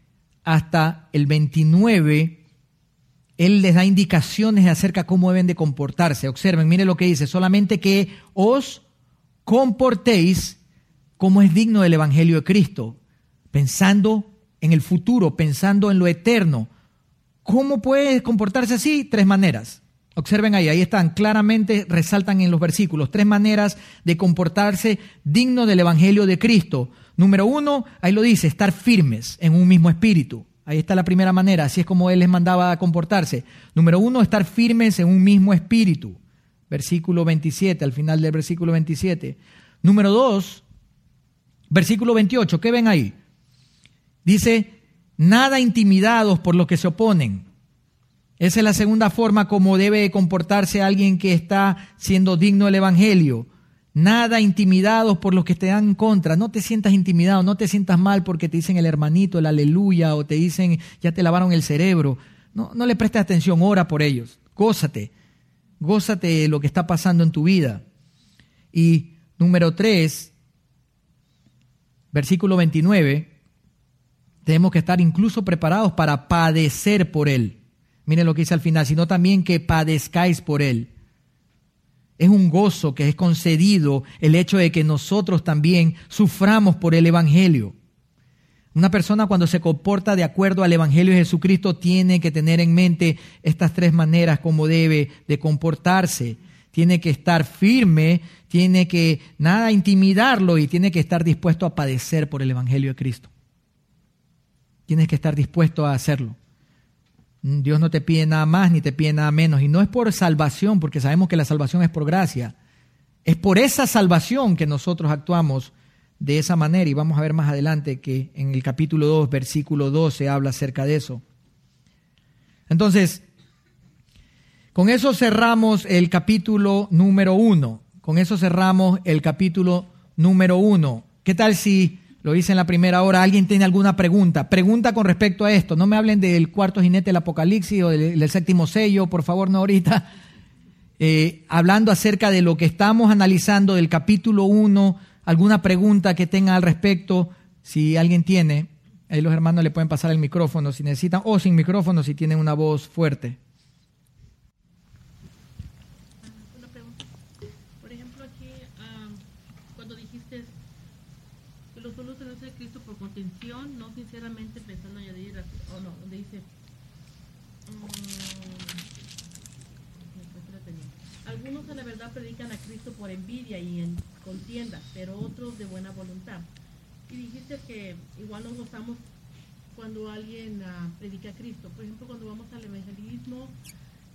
hasta el 29. Él les da indicaciones acerca cómo deben de comportarse. Observen, miren lo que dice, solamente que os comportéis cómo es digno del Evangelio de Cristo, pensando en el futuro, pensando en lo eterno. ¿Cómo puede comportarse así? Tres maneras. Observen ahí, ahí están, claramente resaltan en los versículos, tres maneras de comportarse digno del Evangelio de Cristo. Número uno, ahí lo dice, estar firmes en un mismo espíritu. Ahí está la primera manera, así es como Él les mandaba a comportarse. Número uno, estar firmes en un mismo espíritu. Versículo 27, al final del versículo 27. Número dos, Versículo 28, ¿qué ven ahí? Dice, nada intimidados por los que se oponen. Esa es la segunda forma como debe comportarse alguien que está siendo digno del Evangelio. Nada intimidados por los que te dan contra. No te sientas intimidado, no te sientas mal porque te dicen el hermanito, el aleluya, o te dicen ya te lavaron el cerebro. No, no le prestes atención, ora por ellos. Gózate, gózate de lo que está pasando en tu vida. Y número tres, versículo 29, tenemos que estar incluso preparados para padecer por Él. Miren lo que dice al final, sino también que padezcáis por Él. Es un gozo que es concedido el hecho de que nosotros también suframos por el Evangelio. Una persona cuando se comporta de acuerdo al Evangelio de Jesucristo tiene que tener en mente estas tres maneras como debe de comportarse tiene que estar firme, tiene que nada intimidarlo y tiene que estar dispuesto a padecer por el Evangelio de Cristo. Tienes que estar dispuesto a hacerlo. Dios no te pide nada más ni te pide nada menos. Y no es por salvación, porque sabemos que la salvación es por gracia. Es por esa salvación que nosotros actuamos de esa manera. Y vamos a ver más adelante que en el capítulo 2, versículo 12, habla acerca de eso. Entonces, con eso cerramos el capítulo número uno. Con eso cerramos el capítulo número uno. ¿Qué tal si Lo hice en la primera hora. ¿Alguien tiene alguna pregunta? Pregunta con respecto a esto. No me hablen del cuarto jinete del Apocalipsis o del, séptimo sello, por favor, no ahorita. Eh, hablando acerca de lo que estamos analizando del capítulo 1, alguna pregunta que tenga al respecto, si alguien tiene, ahí los hermanos le pueden pasar el micrófono si necesitan, o sin micrófono si tienen una voz fuerte. Por envidia y en contienda, pero otros de buena voluntad. Y dijiste que igual nos gozamos cuando alguien uh, predica a Cristo. Por ejemplo, cuando vamos al evangelismo,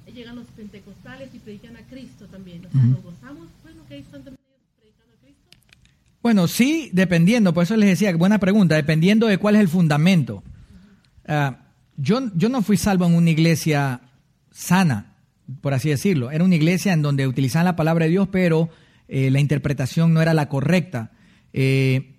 eh, llegan los pentecostales y predican a Cristo también. O sea, nos gozamos, bueno, que están también predicando a Cristo. Bueno, sí, dependiendo, por eso les decía, buena pregunta, dependiendo de cuál es el fundamento. Uh, yo, yo no fui salvo en una iglesia sana por así decirlo. Era una iglesia en donde utilizaban la palabra de Dios, pero eh, la interpretación no era la correcta. Eh,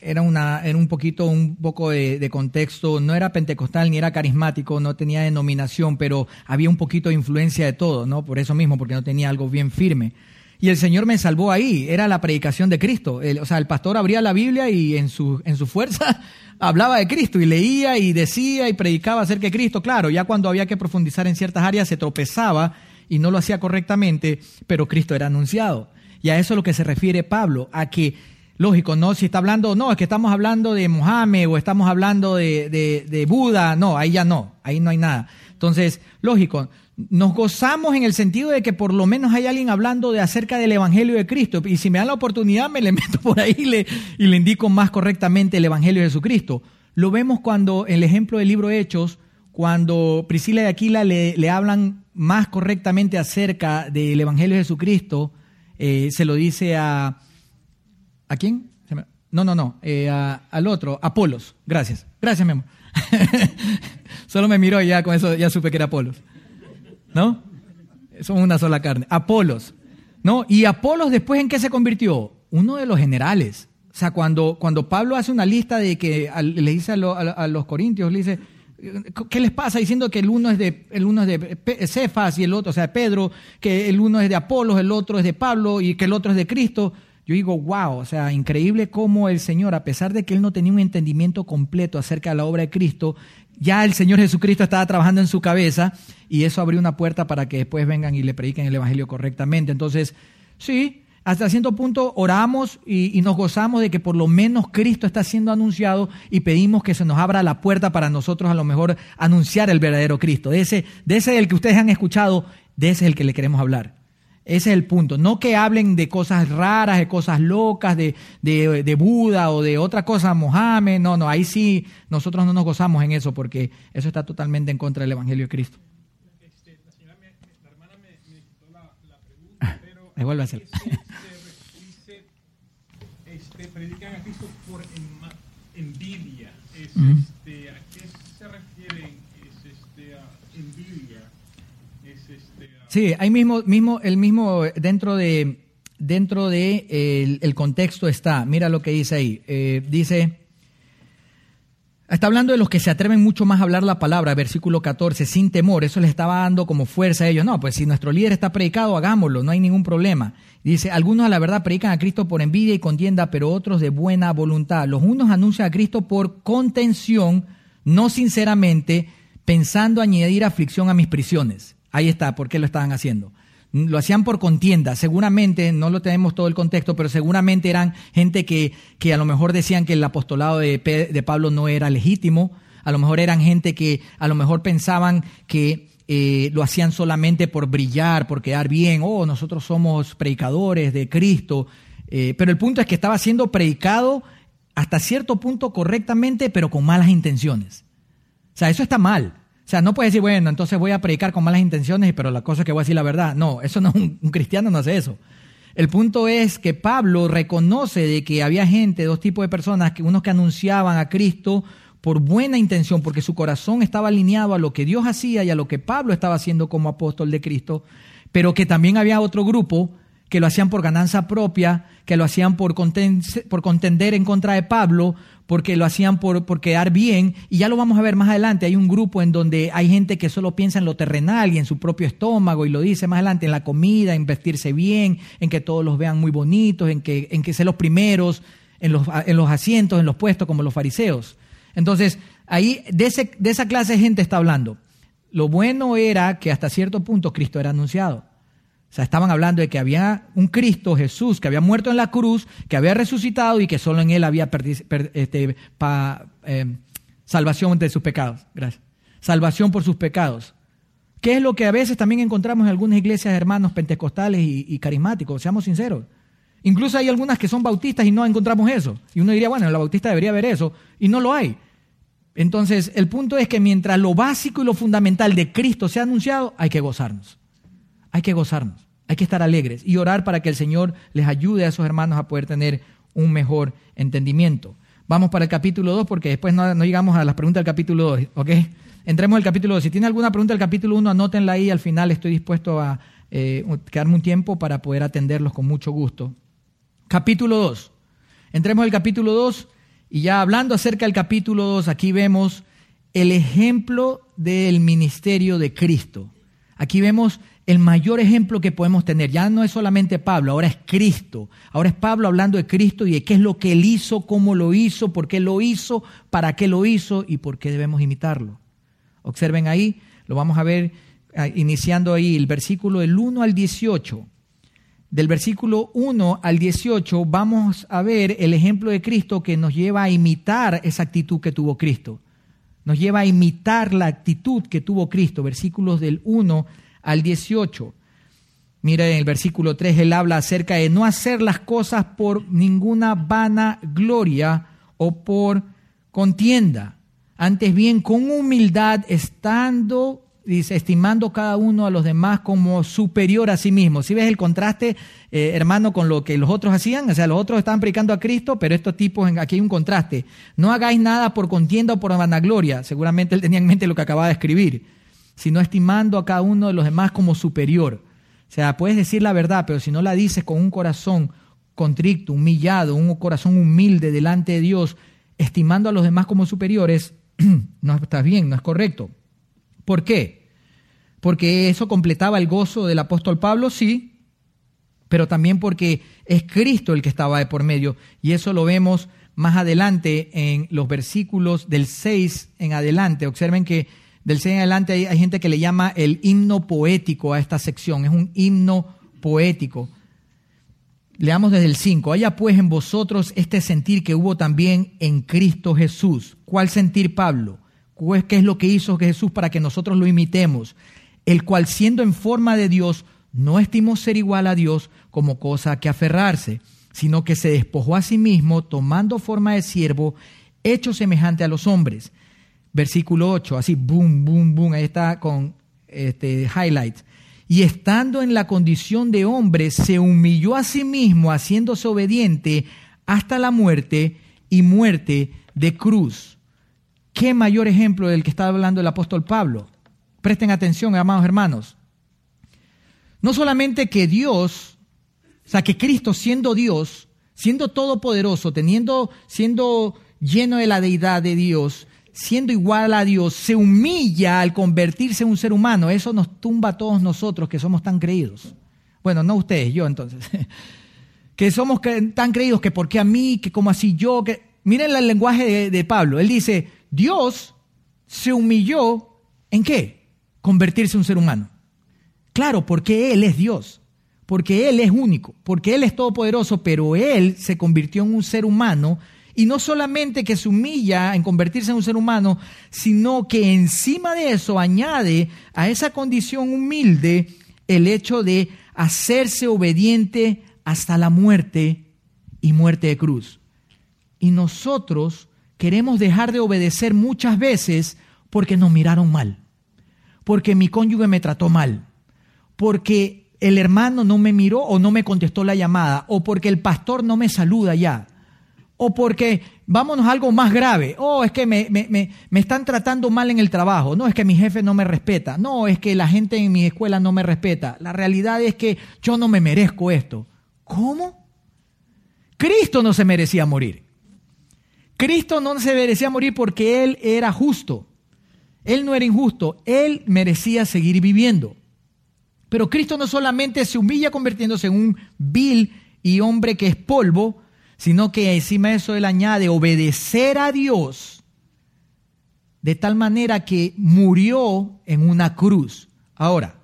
era, una, era un poquito, un poco de, contexto, no era pentecostal ni era carismático, no tenía denominación, pero había un poquito de influencia de todo, ¿no? Por eso mismo, porque no tenía algo bien firme. Y el Señor me salvó ahí, era la predicación de Cristo. o sea, el pastor abría la Biblia y en su, en su fuerza hablaba de Cristo y leía y decía y predicaba acerca de Cristo. Claro, ya cuando había que profundizar en ciertas áreas se tropezaba y no lo hacía correctamente, pero Cristo era anunciado. Y a eso es lo que se refiere Pablo, a que, lógico, no, si está hablando, no, es que estamos hablando de Mohammed o estamos hablando de, de, de Buda, no, ahí ya no, ahí no hay nada. Entonces, lógico, nos gozamos en el sentido de que por lo menos hay alguien hablando de acerca del Evangelio de Cristo. Y si me dan la oportunidad, me le meto por ahí y le, y le indico más correctamente el Evangelio de Jesucristo. Lo vemos cuando, en el ejemplo del libro Hechos, cuando Priscila y Aquila le, le hablan más correctamente acerca del Evangelio de Jesucristo, eh, se lo dice a... ¿A quién? No, no, no, eh, al otro, Apolos. Gracias. Gracias, mi amor. Solo me miró y ya con eso ya supe que era Apolos. ¿No? Son una sola carne. Apolos, ¿no? Y Apolos después en qué se convirtió? Uno de los generales. O sea, cuando, cuando Pablo hace una lista de que le dice a, los corintios, le dice, ¿qué les pasa? Diciendo que el uno es de, el uno es de Cefas y el otro, o sea, Pedro, que el uno es de Apolos, el otro es de Pablo y que el otro es de Cristo. Yo digo, wow, o sea, increíble cómo el Señor, a pesar de que él no tenía un entendimiento completo acerca de la obra de Cristo, ya el Señor Jesucristo estaba trabajando en su cabeza y eso abrió una puerta para que después vengan y le prediquen el Evangelio correctamente. Entonces, sí, hasta cierto punto oramos y, nos gozamos de que por lo menos Cristo está siendo anunciado y pedimos que se nos abra la puerta para nosotros a lo mejor anunciar el verdadero Cristo. De ese, de ese del que ustedes han escuchado, de ese es el que le queremos hablar. Ese es el punto. No que hablen de cosas raras, de cosas locas, de, de, Buda o de otra cosa, Mohammed. No, no, ahí sí nosotros no nos gozamos en eso porque eso está totalmente en contra del Evangelio de Cristo. Este, la, señora la hermana me, quitó la, pregunta, pero... Ahí vuelve a hacer. Este, predican a Cristo por envidia. este, ¿A qué se refieren? Es, este, envidia. Es, este, Sí, ahí mismo, mismo, el mismo dentro de dentro de el, contexto está. Mira lo que dice ahí. Eh, dice, está hablando de los que se atreven mucho más a hablar la palabra, versículo 14, sin temor. Eso les estaba dando como fuerza a ellos. No, pues si nuestro líder está predicado, hagámoslo, no hay ningún problema. Dice, algunos a la verdad predican a Cristo por envidia y contienda, pero otros de buena voluntad. Los unos anuncian a Cristo por contención, no sinceramente, pensando añadir aflicción a mis prisiones. Ahí está, ¿por qué lo estaban haciendo? Lo hacían por contienda, seguramente, no lo tenemos todo el contexto, pero seguramente eran gente que, que a lo mejor decían que el apostolado de, de Pablo no era legítimo, a lo mejor eran gente que a lo mejor pensaban que eh, lo hacían solamente por brillar, por quedar bien, oh, nosotros somos predicadores de Cristo, eh, pero el punto es que estaba siendo predicado hasta cierto punto correctamente, pero con malas intenciones. O sea, eso está mal. O sea, no puedes decir, bueno, entonces voy a predicar con malas intenciones, pero la cosa es que voy a decir la verdad. No, eso no, un, cristiano no hace eso. El punto es que Pablo reconoce de que había gente, dos tipos de personas, que unos que anunciaban a Cristo por buena intención, porque su corazón estaba alineado a lo que Dios hacía y a lo que Pablo estaba haciendo como apóstol de Cristo, pero que también había otro grupo que lo hacían por ganancia propia, que lo hacían por, por contender en contra de Pablo, porque lo hacían por, por quedar bien. Y ya lo vamos a ver más adelante. Hay un grupo en donde hay gente que solo piensa en lo terrenal y en su propio estómago, y lo dice más adelante, en la comida, en vestirse bien, en que todos los vean muy bonitos, en que, en que sean los primeros en los, en los asientos, en los puestos, como los fariseos. Entonces, ahí de, ese, de esa clase de gente está hablando. Lo bueno era que hasta cierto punto Cristo era anunciado. O sea, estaban hablando de que había un Cristo, Jesús, que había muerto en la cruz, que había resucitado y que solo en él había este, eh, salvación de sus pecados. Gracias. Salvación por sus pecados. ¿Qué es lo que a veces también encontramos en algunas iglesias hermanos pentecostales y, y carismáticos? Seamos sinceros. Incluso hay algunas que son bautistas y no encontramos eso. Y uno diría, bueno, la bautista debería ver eso, y no lo hay. Entonces, el punto es que mientras lo básico y lo fundamental de Cristo sea anunciado, hay que gozarnos. Hay que gozarnos. Hay que estar alegres y orar para que el Señor les ayude a esos hermanos a poder tener un mejor entendimiento. Vamos para el capítulo 2 porque después no, llegamos a las preguntas del capítulo 2, ¿ok? Entremos al capítulo 2. Si tiene alguna pregunta del capítulo 1, anótenla ahí. Al final estoy dispuesto a eh, quedarme un tiempo para poder atenderlos con mucho gusto. Capítulo 2. Entremos al capítulo 2 y ya hablando acerca del capítulo 2, aquí vemos el ejemplo del ministerio de Cristo. Aquí vemos el mayor ejemplo que podemos tener. Ya no es solamente Pablo, ahora es Cristo. Ahora es Pablo hablando de Cristo y de qué es lo que él hizo, cómo lo hizo, por qué lo hizo, para qué lo hizo y por qué debemos imitarlo. Observen ahí, lo vamos a ver ah, iniciando ahí el versículo del 1 al 18. Del versículo 1 al 18 vamos a ver el ejemplo de Cristo que nos lleva a imitar esa actitud que tuvo Cristo. Nos lleva a imitar la actitud que tuvo Cristo. Versículos del 1 al 18. Mira en el versículo 3, él habla acerca de no hacer las cosas por ninguna vana gloria o por contienda. Antes bien, con humildad, estando, dice, estimando cada uno a los demás como superior a sí mismo. Si ves el contraste, eh, hermano, con lo que los otros hacían, o sea, los otros estaban predicando a Cristo, pero estos tipos, aquí hay un contraste. No hagáis nada por contienda o por vanagloria. Seguramente él tenía en mente lo que acababa de escribir sino estimando a cada uno de los demás como superior. O sea, puedes decir la verdad, pero si no la dices con un corazón contrito, humillado, un corazón humilde delante de Dios, estimando a los demás como superiores, no estás bien, no es correcto. ¿Por qué? Porque eso completaba el gozo del apóstol Pablo, sí, pero también porque es Cristo el que estaba de por medio. Y eso lo vemos más adelante en los versículos del 6 en adelante. Observen que del 6 en adelante hay, gente que le llama el himno poético a esta sección. Es un himno poético. Leamos desde el 5. Haya pues en vosotros este sentir que hubo también en Cristo Jesús. ¿Cuál sentir Pablo? ¿Qué es lo que hizo Jesús para que nosotros lo imitemos? El cual siendo en forma de Dios, no estimó ser igual a Dios como cosa que aferrarse, sino que se despojó a sí mismo, tomando forma de siervo, hecho semejante a los hombres versículo 8, así, boom, boom, boom, ahí está con este, highlights. Y estando en la condición de hombre, se humilló a sí mismo, haciéndose obediente hasta la muerte y muerte de cruz. ¿Qué mayor ejemplo del que está hablando el apóstol Pablo? Presten atención, amados hermanos. No solamente que Dios, o sea, que Cristo siendo Dios, siendo todopoderoso, teniendo, siendo lleno de la deidad de Dios, siendo igual a Dios, se humilla al convertirse en un ser humano. Eso nos tumba a todos nosotros que somos tan creídos. Bueno, no ustedes, yo entonces. que somos tan creídos que por qué a mí, que como así yo, que... Miren el lenguaje de, de Pablo. Él dice, Dios se humilló en qué? Convertirse en un ser humano. Claro, porque Él es Dios, porque Él es único, porque Él es todopoderoso, pero Él se convirtió en un ser humano y no solamente que se humilla en convertirse en un ser humano, sino que encima de eso añade a esa condición humilde el hecho de hacerse obediente hasta la muerte y muerte de cruz. Y nosotros queremos dejar de obedecer muchas veces porque nos miraron mal, porque mi cónyuge me trató mal, porque el hermano no me miró o no me contestó la llamada, o porque el pastor no me saluda ya o porque vámonos a algo más grave. Oh, es que me, me, me, me, están tratando mal en el trabajo. No, es que mi jefe no me respeta. No, es que la gente en mi escuela no me respeta. La realidad es que yo no me merezco esto. ¿Cómo? Cristo no se merecía morir. Cristo no se merecía morir porque Él era justo. Él no era injusto. Él merecía seguir viviendo. Pero Cristo no solamente se humilla convirtiéndose en un vil y hombre que es polvo, sino que encima de eso él añade obedecer a Dios de tal manera que murió en una cruz. Ahora,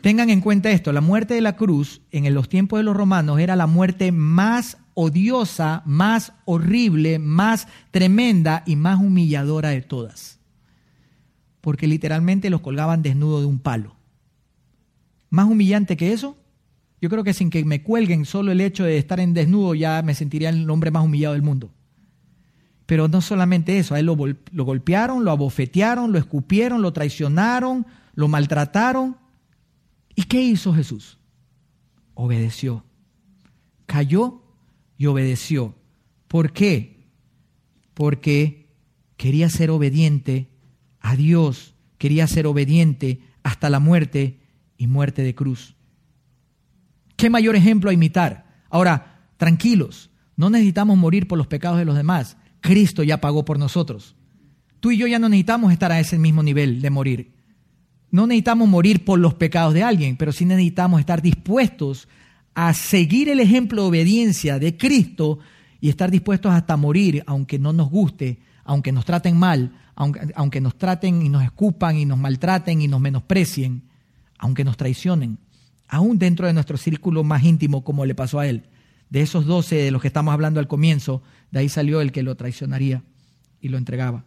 tengan en cuenta esto, la muerte de la cruz en los tiempos de los romanos era la muerte más odiosa, más horrible, más tremenda y más humilladora de todas. Porque literalmente los colgaban desnudo de un palo. Más humillante que eso, yo creo que sin que me cuelguen solo el hecho de estar en desnudo ya me sentiría el hombre más humillado del mundo. Pero no solamente eso, a él lo, golpearon, lo abofetearon, lo escupieron, lo traicionaron, lo maltrataron. ¿Y qué hizo Jesús? Obedeció. Cayó y obedeció. ¿Por qué? Porque quería ser obediente a Dios, quería ser obediente hasta la muerte y muerte de cruz. ¿Qué mayor ejemplo a imitar? Ahora, tranquilos, no necesitamos morir por los pecados de los demás. Cristo ya pagó por nosotros. Tú y yo ya no necesitamos estar a ese mismo nivel de morir. No necesitamos morir por los pecados de alguien, pero sí necesitamos estar dispuestos a seguir el ejemplo de obediencia de Cristo y estar dispuestos hasta morir, aunque no nos guste, aunque nos traten mal, aunque, aunque nos traten y nos escupan y nos maltraten y nos menosprecien, aunque nos traicionen aún dentro de nuestro círculo más íntimo, como le pasó a él. De esos doce de los que estamos hablando al comienzo, de ahí salió el que lo traicionaría y lo entregaba.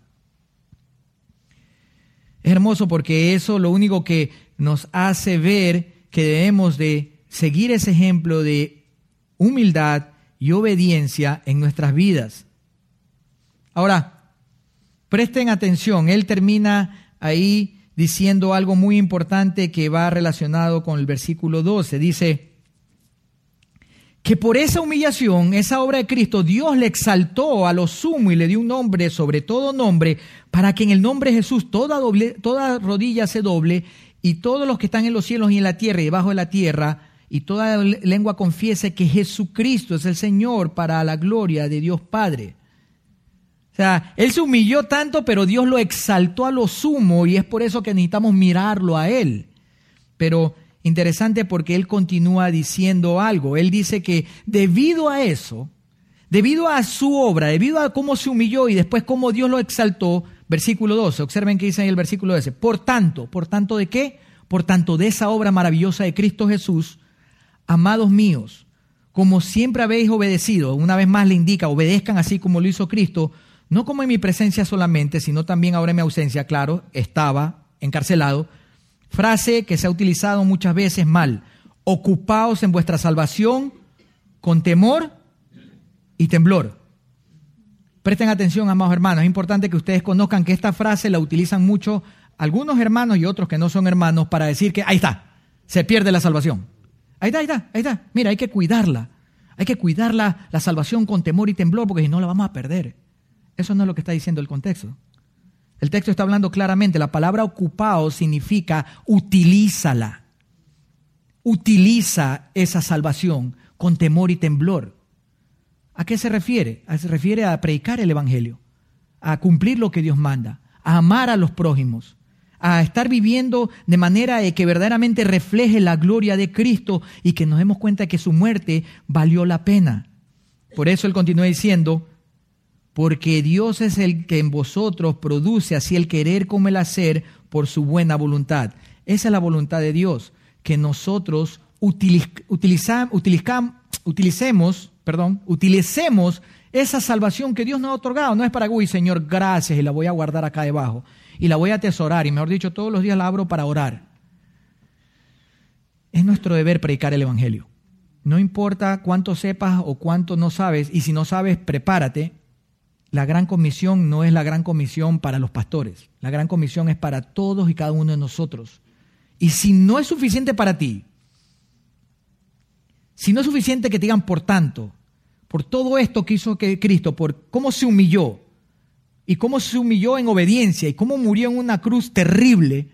Es hermoso porque eso lo único que nos hace ver que debemos de seguir ese ejemplo de humildad y obediencia en nuestras vidas. Ahora, presten atención, él termina ahí diciendo algo muy importante que va relacionado con el versículo 12. Dice que por esa humillación, esa obra de Cristo, Dios le exaltó a lo sumo y le dio un nombre sobre todo nombre, para que en el nombre de Jesús toda, doble, toda rodilla se doble y todos los que están en los cielos y en la tierra y debajo de la tierra, y toda lengua confiese que Jesucristo es el Señor para la gloria de Dios Padre. Sea, él se humilló tanto, pero Dios lo exaltó a lo sumo y es por eso que necesitamos mirarlo a él. Pero interesante porque él continúa diciendo algo. Él dice que debido a eso, debido a su obra, debido a cómo se humilló y después cómo Dios lo exaltó, versículo 12, observen que dice ahí el versículo 12, por tanto, por tanto de qué? Por tanto de esa obra maravillosa de Cristo Jesús, amados míos, como siempre habéis obedecido, una vez más le indica, obedezcan así como lo hizo Cristo, no como en mi presencia solamente, sino también ahora en mi ausencia, claro, estaba encarcelado, frase que se ha utilizado muchas veces mal, ocupaos en vuestra salvación con temor y temblor. Presten atención, amados hermanos, es importante que ustedes conozcan que esta frase la utilizan mucho algunos hermanos y otros que no son hermanos para decir que ahí está, se pierde la salvación. Ahí está, ahí está, ahí está. Mira, hay que cuidarla. Hay que cuidarla, la salvación con temor y temblor, porque si no la vamos a perder. Eso no es lo que está diciendo el contexto. El texto está hablando claramente, la palabra ocupado significa utilízala. Utiliza esa salvación con temor y temblor. ¿A qué se refiere? Se refiere a predicar el Evangelio, a cumplir lo que Dios manda, a amar a los prójimos, a estar viviendo de manera que verdaderamente refleje la gloria de Cristo y que nos demos cuenta que su muerte valió la pena. Por eso él continúa diciendo, porque Dios es el que en vosotros produce así el querer como el hacer por su buena voluntad. Esa es la voluntad de Dios, que nosotros utilicemos, perdón, utilicemos esa salvación que Dios nos ha otorgado. No es para, uy, Señor, gracias, y la voy a guardar acá debajo, y la voy a atesorar, y mejor dicho, todos los días la abro para orar. Es nuestro deber predicar el Evangelio. No importa cuánto sepas o cuánto no sabes, y si no sabes, prepárate, la gran comisión no es la gran comisión para los pastores. La gran comisión es para todos y cada uno de nosotros. Y si no es suficiente para ti, si no es suficiente que te digan por tanto, por todo esto que hizo que Cristo, por cómo se humilló y cómo se humilló en obediencia y cómo murió en una cruz terrible,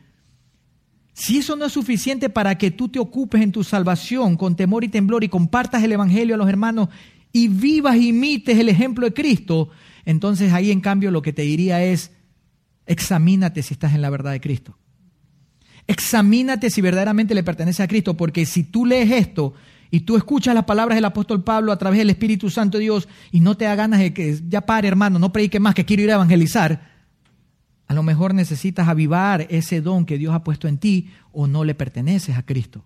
si eso no es suficiente para que tú te ocupes en tu salvación con temor y temblor y compartas el Evangelio a los hermanos y vivas e imites el ejemplo de Cristo, entonces ahí en cambio lo que te diría es, examínate si estás en la verdad de Cristo. Examínate si verdaderamente le pertenece a Cristo, porque si tú lees esto y tú escuchas las palabras del apóstol Pablo a través del Espíritu Santo de Dios y no te da ganas de que ya pare hermano, no predique más, que quiero ir a evangelizar, a lo mejor necesitas avivar ese don que Dios ha puesto en ti o no le perteneces a Cristo.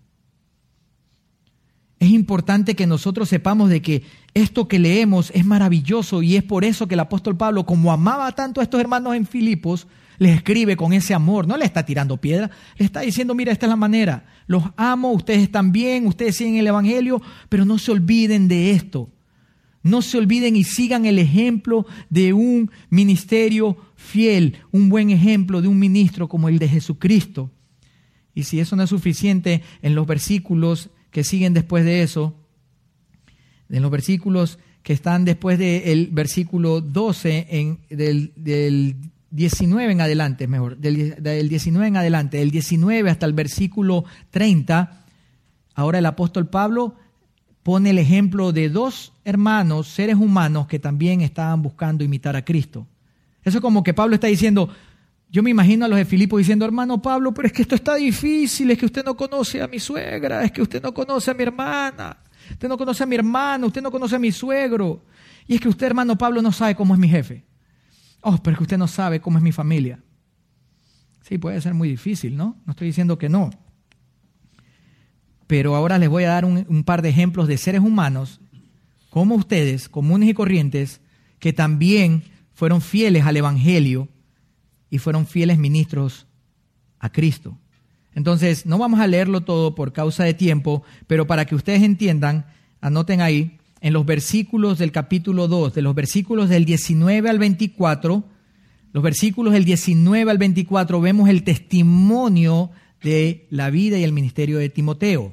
Es importante que nosotros sepamos de que esto que leemos es maravilloso y es por eso que el apóstol Pablo, como amaba tanto a estos hermanos en Filipos, les escribe con ese amor, no le está tirando piedra, le está diciendo, mira, esta es la manera, los amo, ustedes están bien, ustedes siguen el Evangelio, pero no se olviden de esto. No se olviden y sigan el ejemplo de un ministerio fiel, un buen ejemplo de un ministro como el de Jesucristo. Y si eso no es suficiente, en los versículos que siguen después de eso, en los versículos que están después del versículo 12, en, del, del, 19 en adelante, mejor, del 19 en adelante, del 19 hasta el versículo 30, ahora el apóstol Pablo pone el ejemplo de dos hermanos, seres humanos, que también estaban buscando imitar a Cristo. Eso es como que Pablo está diciendo, yo me imagino a los de Filipo diciendo, hermano Pablo, pero es que esto está difícil, es que usted no conoce a mi suegra, es que usted no conoce a mi hermana, usted no conoce a mi hermano, usted no conoce a mi suegro. Y es que usted, hermano Pablo, no sabe cómo es mi jefe. Oh, pero es que usted no sabe cómo es mi familia. Sí, puede ser muy difícil, ¿no? No estoy diciendo que no. Pero ahora les voy a dar un, un par de ejemplos de seres humanos, como ustedes, comunes y corrientes, que también fueron fieles al Evangelio y fueron fieles ministros a Cristo. Entonces, no vamos a leerlo todo por causa de tiempo, pero para que ustedes entiendan, anoten ahí, en los versículos del capítulo 2, de los versículos del 19 al 24, los versículos del 19 al 24 vemos el testimonio de la vida y el ministerio de Timoteo.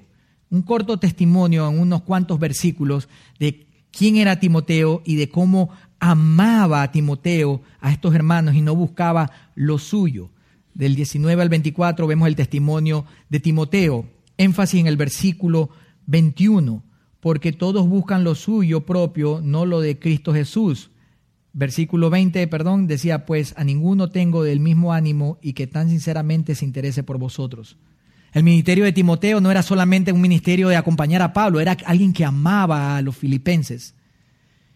Un corto testimonio en unos cuantos versículos de quién era Timoteo y de cómo amaba a Timoteo, a estos hermanos, y no buscaba lo suyo. Del 19 al 24 vemos el testimonio de Timoteo. Énfasis en el versículo 21, porque todos buscan lo suyo propio, no lo de Cristo Jesús. Versículo 20, perdón, decía, pues a ninguno tengo del mismo ánimo y que tan sinceramente se interese por vosotros. El ministerio de Timoteo no era solamente un ministerio de acompañar a Pablo, era alguien que amaba a los filipenses.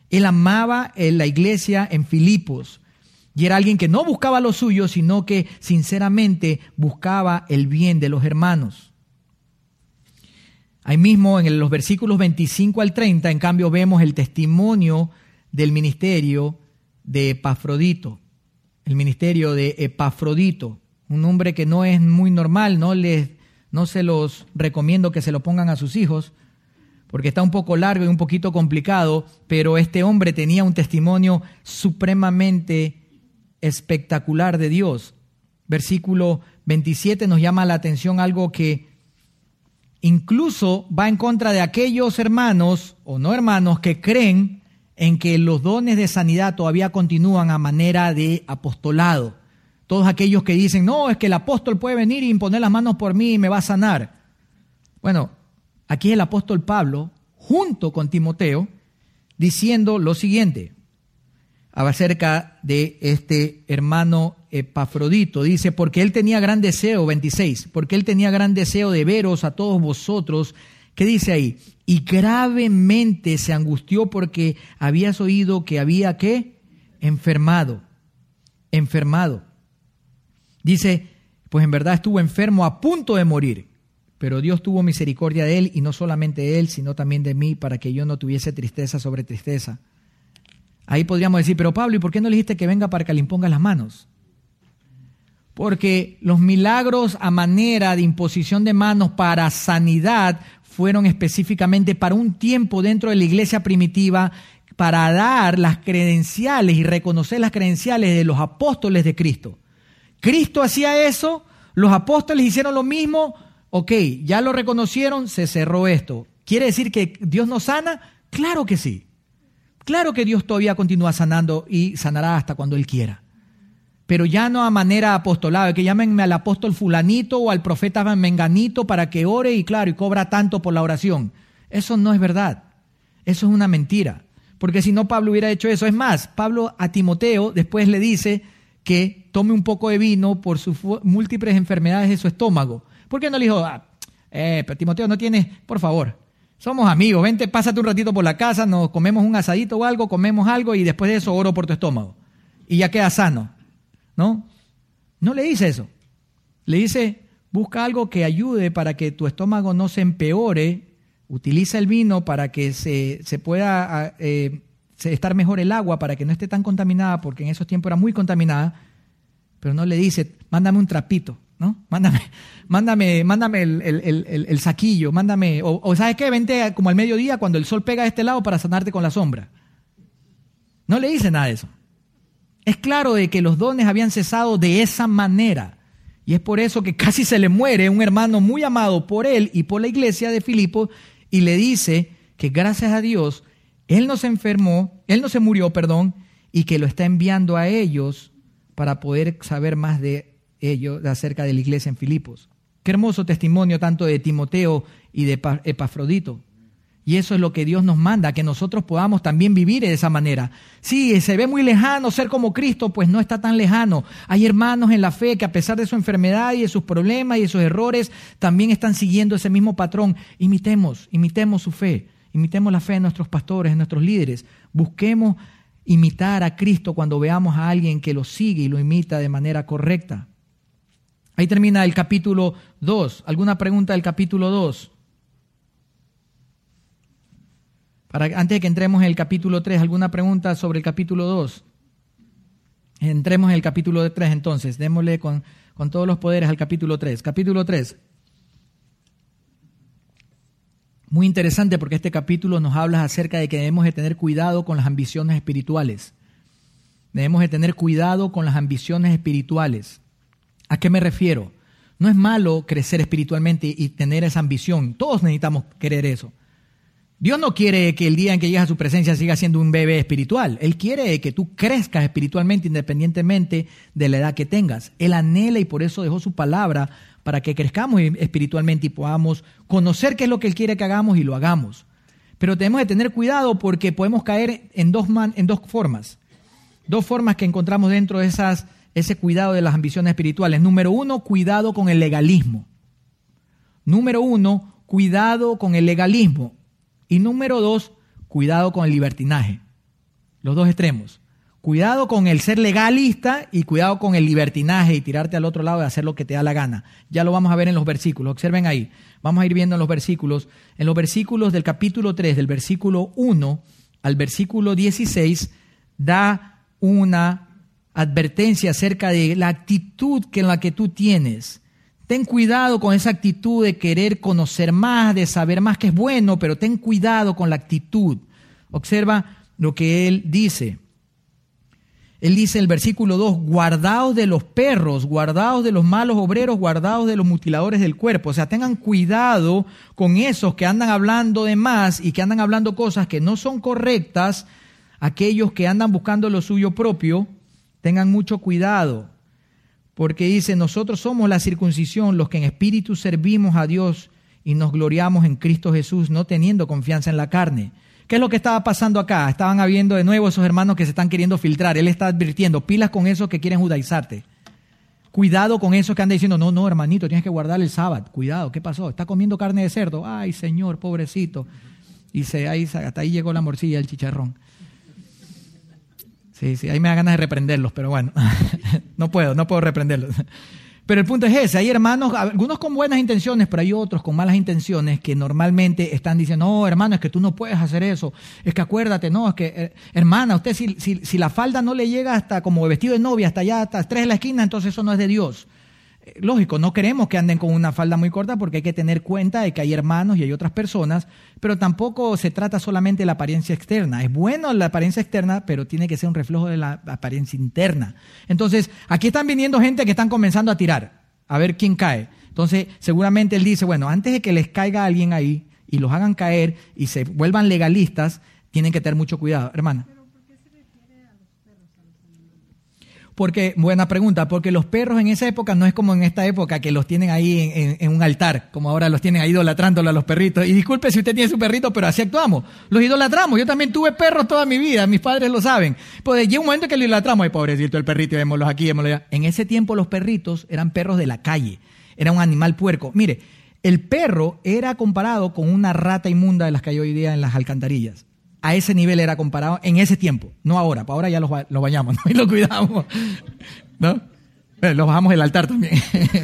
Él amaba en la iglesia en Filipos y era alguien que no buscaba lo suyo, sino que sinceramente buscaba el bien de los hermanos. Ahí mismo en los versículos 25 al 30, en cambio, vemos el testimonio del ministerio de Epafrodito, el ministerio de Epafrodito, un hombre que no es muy normal, no, les, no se los recomiendo que se lo pongan a sus hijos, porque está un poco largo y un poquito complicado, pero este hombre tenía un testimonio supremamente espectacular de Dios. Versículo 27 nos llama la atención algo que incluso va en contra de aquellos hermanos o no hermanos que creen en que los dones de sanidad todavía continúan a manera de apostolado. Todos aquellos que dicen, no, es que el apóstol puede venir y imponer las manos por mí y me va a sanar. Bueno, aquí el apóstol Pablo, junto con Timoteo, diciendo lo siguiente acerca de este hermano Epafrodito. Dice, porque él tenía gran deseo, 26, porque él tenía gran deseo de veros a todos vosotros. ¿Qué dice ahí? Y gravemente se angustió porque habías oído que había qué? Enfermado, enfermado. Dice, pues en verdad estuvo enfermo a punto de morir. Pero Dios tuvo misericordia de él y no solamente de él, sino también de mí, para que yo no tuviese tristeza sobre tristeza. Ahí podríamos decir, pero Pablo, ¿y por qué no le dijiste que venga para que le imponga las manos? Porque los milagros a manera de imposición de manos para sanidad fueron específicamente para un tiempo dentro de la iglesia primitiva para dar las credenciales y reconocer las credenciales de los apóstoles de Cristo. Cristo hacía eso, los apóstoles hicieron lo mismo, ok, ya lo reconocieron, se cerró esto. ¿Quiere decir que Dios nos sana? Claro que sí. Claro que Dios todavía continúa sanando y sanará hasta cuando Él quiera. Pero ya no a manera apostolada, que llámenme al apóstol fulanito o al profeta menganito para que ore y claro, y cobra tanto por la oración. Eso no es verdad. Eso es una mentira. Porque si no, Pablo hubiera hecho eso. Es más, Pablo a Timoteo después le dice que tome un poco de vino por sus múltiples enfermedades de su estómago. ¿Por qué no le dijo, ah, eh, pero Timoteo, no tienes, por favor, somos amigos, vente, pásate un ratito por la casa, nos comemos un asadito o algo, comemos algo y después de eso oro por tu estómago. Y ya queda sano. ¿No? No le dice eso. Le dice, busca algo que ayude para que tu estómago no se empeore, utiliza el vino para que se, se pueda eh, estar mejor el agua, para que no esté tan contaminada, porque en esos tiempos era muy contaminada, pero no le dice, mándame un trapito. ¿no? Mándame, mándame, mándame el, saquillo, mándame, o, ¿sabes qué? Vente como al mediodía cuando el sol pega a este lado para sanarte con la sombra. No le dice nada de eso. Es claro de que los dones habían cesado de esa manera. Y es por eso que casi se le muere un hermano muy amado por él y por la iglesia de Filipo y le dice que gracias a Dios él no se enfermó, él no se murió, perdón, y que lo está enviando a ellos para poder saber más de ello acerca de la iglesia en Filipos. Qué hermoso testimonio tanto de Timoteo y de Epafrodito. Y eso es lo que Dios nos manda, que nosotros podamos también vivir de esa manera. Sí, se ve muy lejano ser como Cristo, pues no está tan lejano. Hay hermanos en la fe que a pesar de su enfermedad y de sus problemas y de sus errores, también están siguiendo ese mismo patrón. Imitemos, imitemos su fe, imitemos la fe de nuestros pastores, de nuestros líderes. Busquemos imitar a Cristo cuando veamos a alguien que lo sigue y lo imita de manera correcta. Ahí termina el capítulo 2. ¿Alguna pregunta del capítulo 2? Para, antes de que entremos en el capítulo 3, ¿alguna pregunta sobre el capítulo 2? Entremos en el capítulo 3 entonces. Démosle con, con todos los poderes al capítulo 3. Capítulo 3. Muy interesante porque este capítulo nos habla acerca de que debemos de tener cuidado con las ambiciones espirituales. Debemos de tener cuidado con las ambiciones espirituales. ¿A qué me refiero? No es malo crecer espiritualmente y tener esa ambición. Todos necesitamos querer eso. Dios no quiere que el día en que llegas a su presencia siga siendo un bebé espiritual. Él quiere que tú crezcas espiritualmente independientemente de la edad que tengas. Él anhela y por eso dejó su palabra para que crezcamos espiritualmente y podamos conocer qué es lo que Él quiere que hagamos y lo hagamos. Pero tenemos que tener cuidado porque podemos caer en dos, en dos formas. Dos formas que encontramos dentro de esas ese cuidado de las ambiciones espirituales. Número uno, cuidado con el legalismo. Número uno, cuidado con el legalismo. Y número dos, cuidado con el libertinaje. Los dos extremos. Cuidado con el ser legalista y cuidado con el libertinaje y tirarte al otro lado de hacer lo que te da la gana. Ya lo vamos a ver en los versículos. Observen ahí. Vamos a ir viendo en los versículos. En los versículos del capítulo 3, del versículo 1 al versículo 16, da una advertencia acerca de la actitud que en la que tú tienes. Ten cuidado con esa actitud de querer conocer más, de saber más que es bueno, pero ten cuidado con la actitud. Observa lo que él dice. Él dice el versículo 2, guardaos de los perros, guardaos de los malos obreros, guardaos de los mutiladores del cuerpo. O sea, tengan cuidado con esos que andan hablando de más y que andan hablando cosas que no son correctas, aquellos que andan buscando lo suyo propio, Tengan mucho cuidado, porque dice, nosotros somos la circuncisión, los que en espíritu servimos a Dios y nos gloriamos en Cristo Jesús, no teniendo confianza en la carne. ¿Qué es lo que estaba pasando acá? Estaban habiendo de nuevo esos hermanos que se están queriendo filtrar. Él está advirtiendo, pilas con esos que quieren judaizarte. Cuidado con esos que andan diciendo, no, no, hermanito, tienes que guardar el sábado. Cuidado, ¿qué pasó? Está comiendo carne de cerdo. Ay, Señor, pobrecito. Y se, ahí, hasta ahí llegó la morcilla, el chicharrón. Sí, sí, ahí me da ganas de reprenderlos, pero bueno, no puedo, no puedo reprenderlos. Pero el punto es ese, hay hermanos, algunos con buenas intenciones, pero hay otros con malas intenciones que normalmente están diciendo, no, hermano, es que tú no puedes hacer eso, es que acuérdate, no, es que, eh, hermana, usted si, si, si, la falda no le llega hasta como vestido de novia, hasta allá, hasta tres de la esquina, entonces eso no es de Dios. Lógico, no queremos que anden con una falda muy corta porque hay que tener cuenta de que hay hermanos y hay otras personas, pero tampoco se trata solamente de la apariencia externa. Es bueno la apariencia externa, pero tiene que ser un reflejo de la apariencia interna. Entonces, aquí están viniendo gente que están comenzando a tirar, a ver quién cae. Entonces, seguramente él dice, bueno, antes de que les caiga alguien ahí y los hagan caer y se vuelvan legalistas, Tienen que tener mucho cuidado, hermana. Porque, buena pregunta, porque los perros en esa época no es como en esta época que los tienen ahí en, un altar, como ahora los tienen ahí idolatrándolos a los perritos. Y disculpe si usted tiene su perrito, pero así actuamos. Los idolatramos. Yo también tuve perros toda mi vida, mis padres lo saben. Pues llega un momento que lo idolatramos. Ay, pobrecito el perrito, vémoslos aquí, vémoslos allá. En ese tiempo los perritos eran perros de la calle. Era un animal puerco. Mire, el perro era comparado con una rata inmunda de las que hay hoy día en las alcantarillas a ese nivel era comparado en ese tiempo, no ahora, para ahora ya los, bañamos ¿no? y los cuidamos, ¿no? Eh, los bajamos del altar también.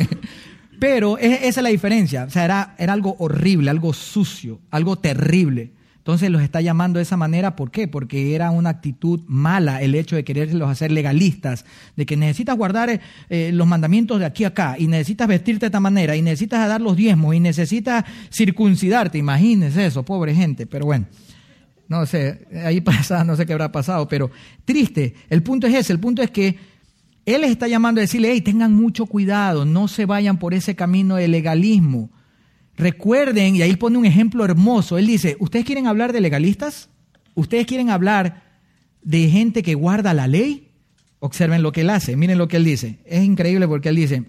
Pero esa es la diferencia, o sea, era, algo horrible, algo sucio, algo terrible. Entonces los está llamando de esa manera, ¿por qué? Porque era una actitud mala el hecho de quererlos hacer legalistas, de que necesitas guardar eh, los mandamientos de aquí a acá, y necesitas vestirte de esta manera, y necesitas dar los diezmos, y necesitas circuncidarte, imagínense eso, pobre gente, pero bueno. No sé, ahí pasa, no sé qué habrá pasado, pero triste. El punto es ese, el punto es que Él les está llamando a decirle, hey, tengan mucho cuidado, no se vayan por ese camino de legalismo. Recuerden, y ahí pone un ejemplo hermoso, Él dice, ¿ustedes quieren hablar de legalistas? ¿Ustedes quieren hablar de gente que guarda la ley? Observen lo que Él hace, miren lo que Él dice. Es increíble porque Él dice,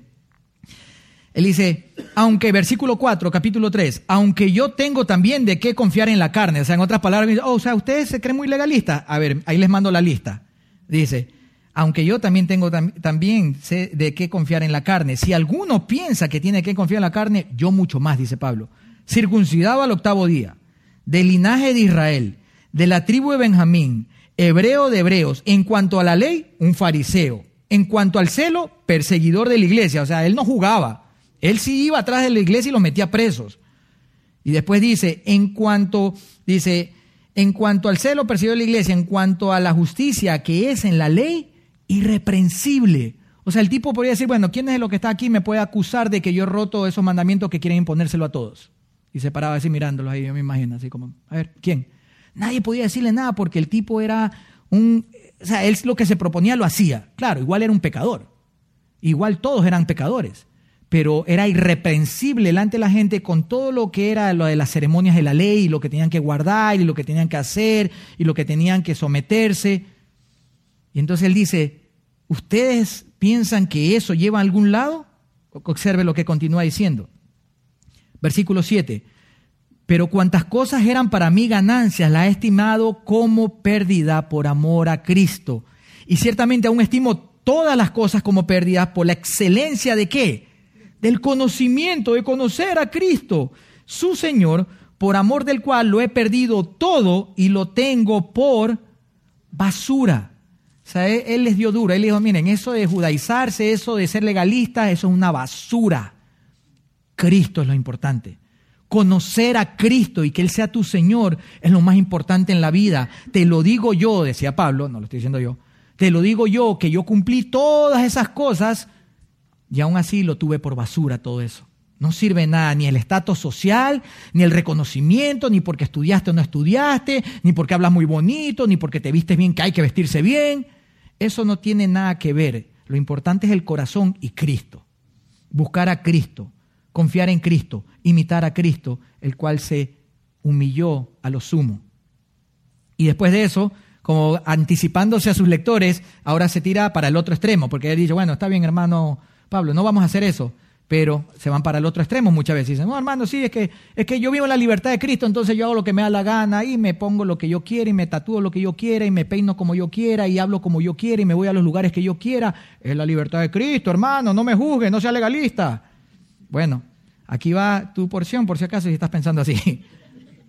él dice, aunque, versículo 4, capítulo 3, aunque yo tengo también de qué confiar en la carne. O sea, en otras palabras, oh, o sea, ustedes se creen muy legalistas. A ver, ahí les mando la lista. Dice, aunque yo también tengo también sé de qué confiar en la carne. Si alguno piensa que tiene que confiar en la carne, yo mucho más, dice Pablo. Circuncidado al octavo día, del linaje de Israel, de la tribu de Benjamín, hebreo de hebreos, en cuanto a la ley, un fariseo. En cuanto al celo, perseguidor de la iglesia. O sea, él no jugaba él sí iba atrás de la iglesia y los metía presos. Y después dice, en cuanto, dice, en cuanto al celo percibió la iglesia, en cuanto a la justicia que es en la ley, irreprensible. O sea, el tipo podría decir, bueno, ¿quién es lo que está aquí me puede acusar de que yo he roto esos mandamientos que quieren imponérselo a todos? Y se paraba así mirándolos ahí, yo me imagino, así como, a ver, ¿quién? Nadie podía decirle nada porque el tipo era un, o sea, él lo que se proponía lo hacía. Claro, igual era un pecador. Igual todos eran pecadores pero era irreprensible delante de la gente con todo lo que era lo de las ceremonias de la ley y lo que tenían que guardar y lo que tenían que hacer y lo que tenían que someterse. Y entonces él dice, ¿ustedes piensan que eso lleva a algún lado? Observe lo que continúa diciendo. Versículo 7. Pero cuantas cosas eran para mí ganancias, la he estimado como pérdida por amor a Cristo. Y ciertamente aún estimo todas las cosas como pérdidas por la excelencia de qué? Del conocimiento, de conocer a Cristo, su Señor, por amor del cual lo he perdido todo y lo tengo por basura. O sea, él, les dio duro. Él dijo, miren, eso de judaizarse, eso de ser legalista, eso es una basura. Cristo es lo importante. Conocer a Cristo y que Él sea tu Señor es lo más importante en la vida. Te lo digo yo, decía Pablo, no lo estoy diciendo yo, te lo digo yo, que yo cumplí todas esas cosas y aún así lo tuve por basura todo eso. No sirve nada, ni el estatus social, ni el reconocimiento, ni porque estudiaste o no estudiaste, ni porque hablas muy bonito, ni porque te vistes bien, que hay que vestirse bien. Eso no tiene nada que ver. Lo importante es el corazón y Cristo. Buscar a Cristo, confiar en Cristo, imitar a Cristo, el cual se humilló a lo sumo. Y después de eso, como anticipándose a sus lectores, ahora se tira para el otro extremo, porque él dice, bueno, está bien hermano Pablo, no vamos a hacer eso, pero se van para el otro extremo muchas veces. Dicen, no, hermano, sí, es que, es que yo vivo la libertad de Cristo, entonces yo hago lo que me da la gana y me pongo lo que yo quiera y me tatúo lo que yo quiera y me peino como yo quiera y hablo como yo quiera y me voy a los lugares que yo quiera. Es la libertad de Cristo, hermano, no me juzgue, no sea legalista. Bueno, aquí va tu porción, por si acaso, si estás pensando así.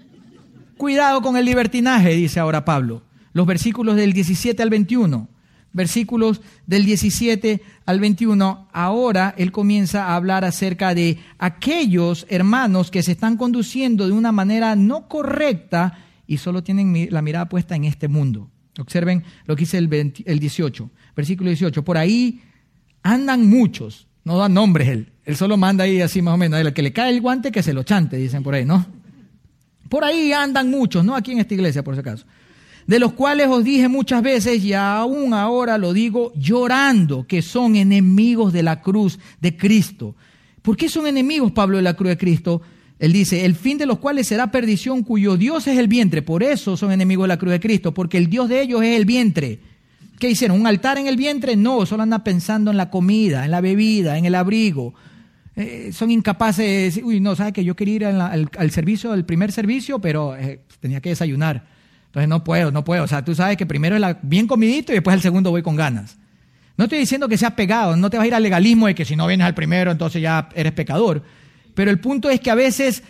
Cuidado con el libertinaje, dice ahora Pablo. Los versículos del 17 al 21 versículos del 17 al 21, ahora él comienza a hablar acerca de aquellos hermanos que se están conduciendo de una manera no correcta y solo tienen la mirada puesta en este mundo. Observen lo que dice el, el 18, versículo 18. Por ahí andan muchos, no dan nombres él, él solo manda ahí así más o menos, el que le cae el guante que se lo chante, dicen por ahí, ¿no? Por ahí andan muchos, no aquí en esta iglesia por si acaso de los cuales os dije muchas veces y aún ahora lo digo llorando, que son enemigos de la cruz de Cristo. ¿Por qué son enemigos, Pablo, de la cruz de Cristo? Él dice, el fin de los cuales será perdición, cuyo Dios es el vientre. Por eso son enemigos de la cruz de Cristo, porque el Dios de ellos es el vientre. ¿Qué hicieron? ¿Un altar en el vientre? No, solo andan pensando en la comida, en la bebida, en el abrigo. Eh, son incapaces de decir, uy, no, ¿sabes que Yo quería ir al, servicio, al primer servicio, pero eh, tenía que desayunar. Entonces no puedo, no puedo. O sea, tú sabes que primero es la, bien comidito y después al segundo voy con ganas. No estoy diciendo que seas pegado, no te vas a ir al legalismo de que si no vienes al primero entonces ya eres pecador. Pero el punto es que a veces,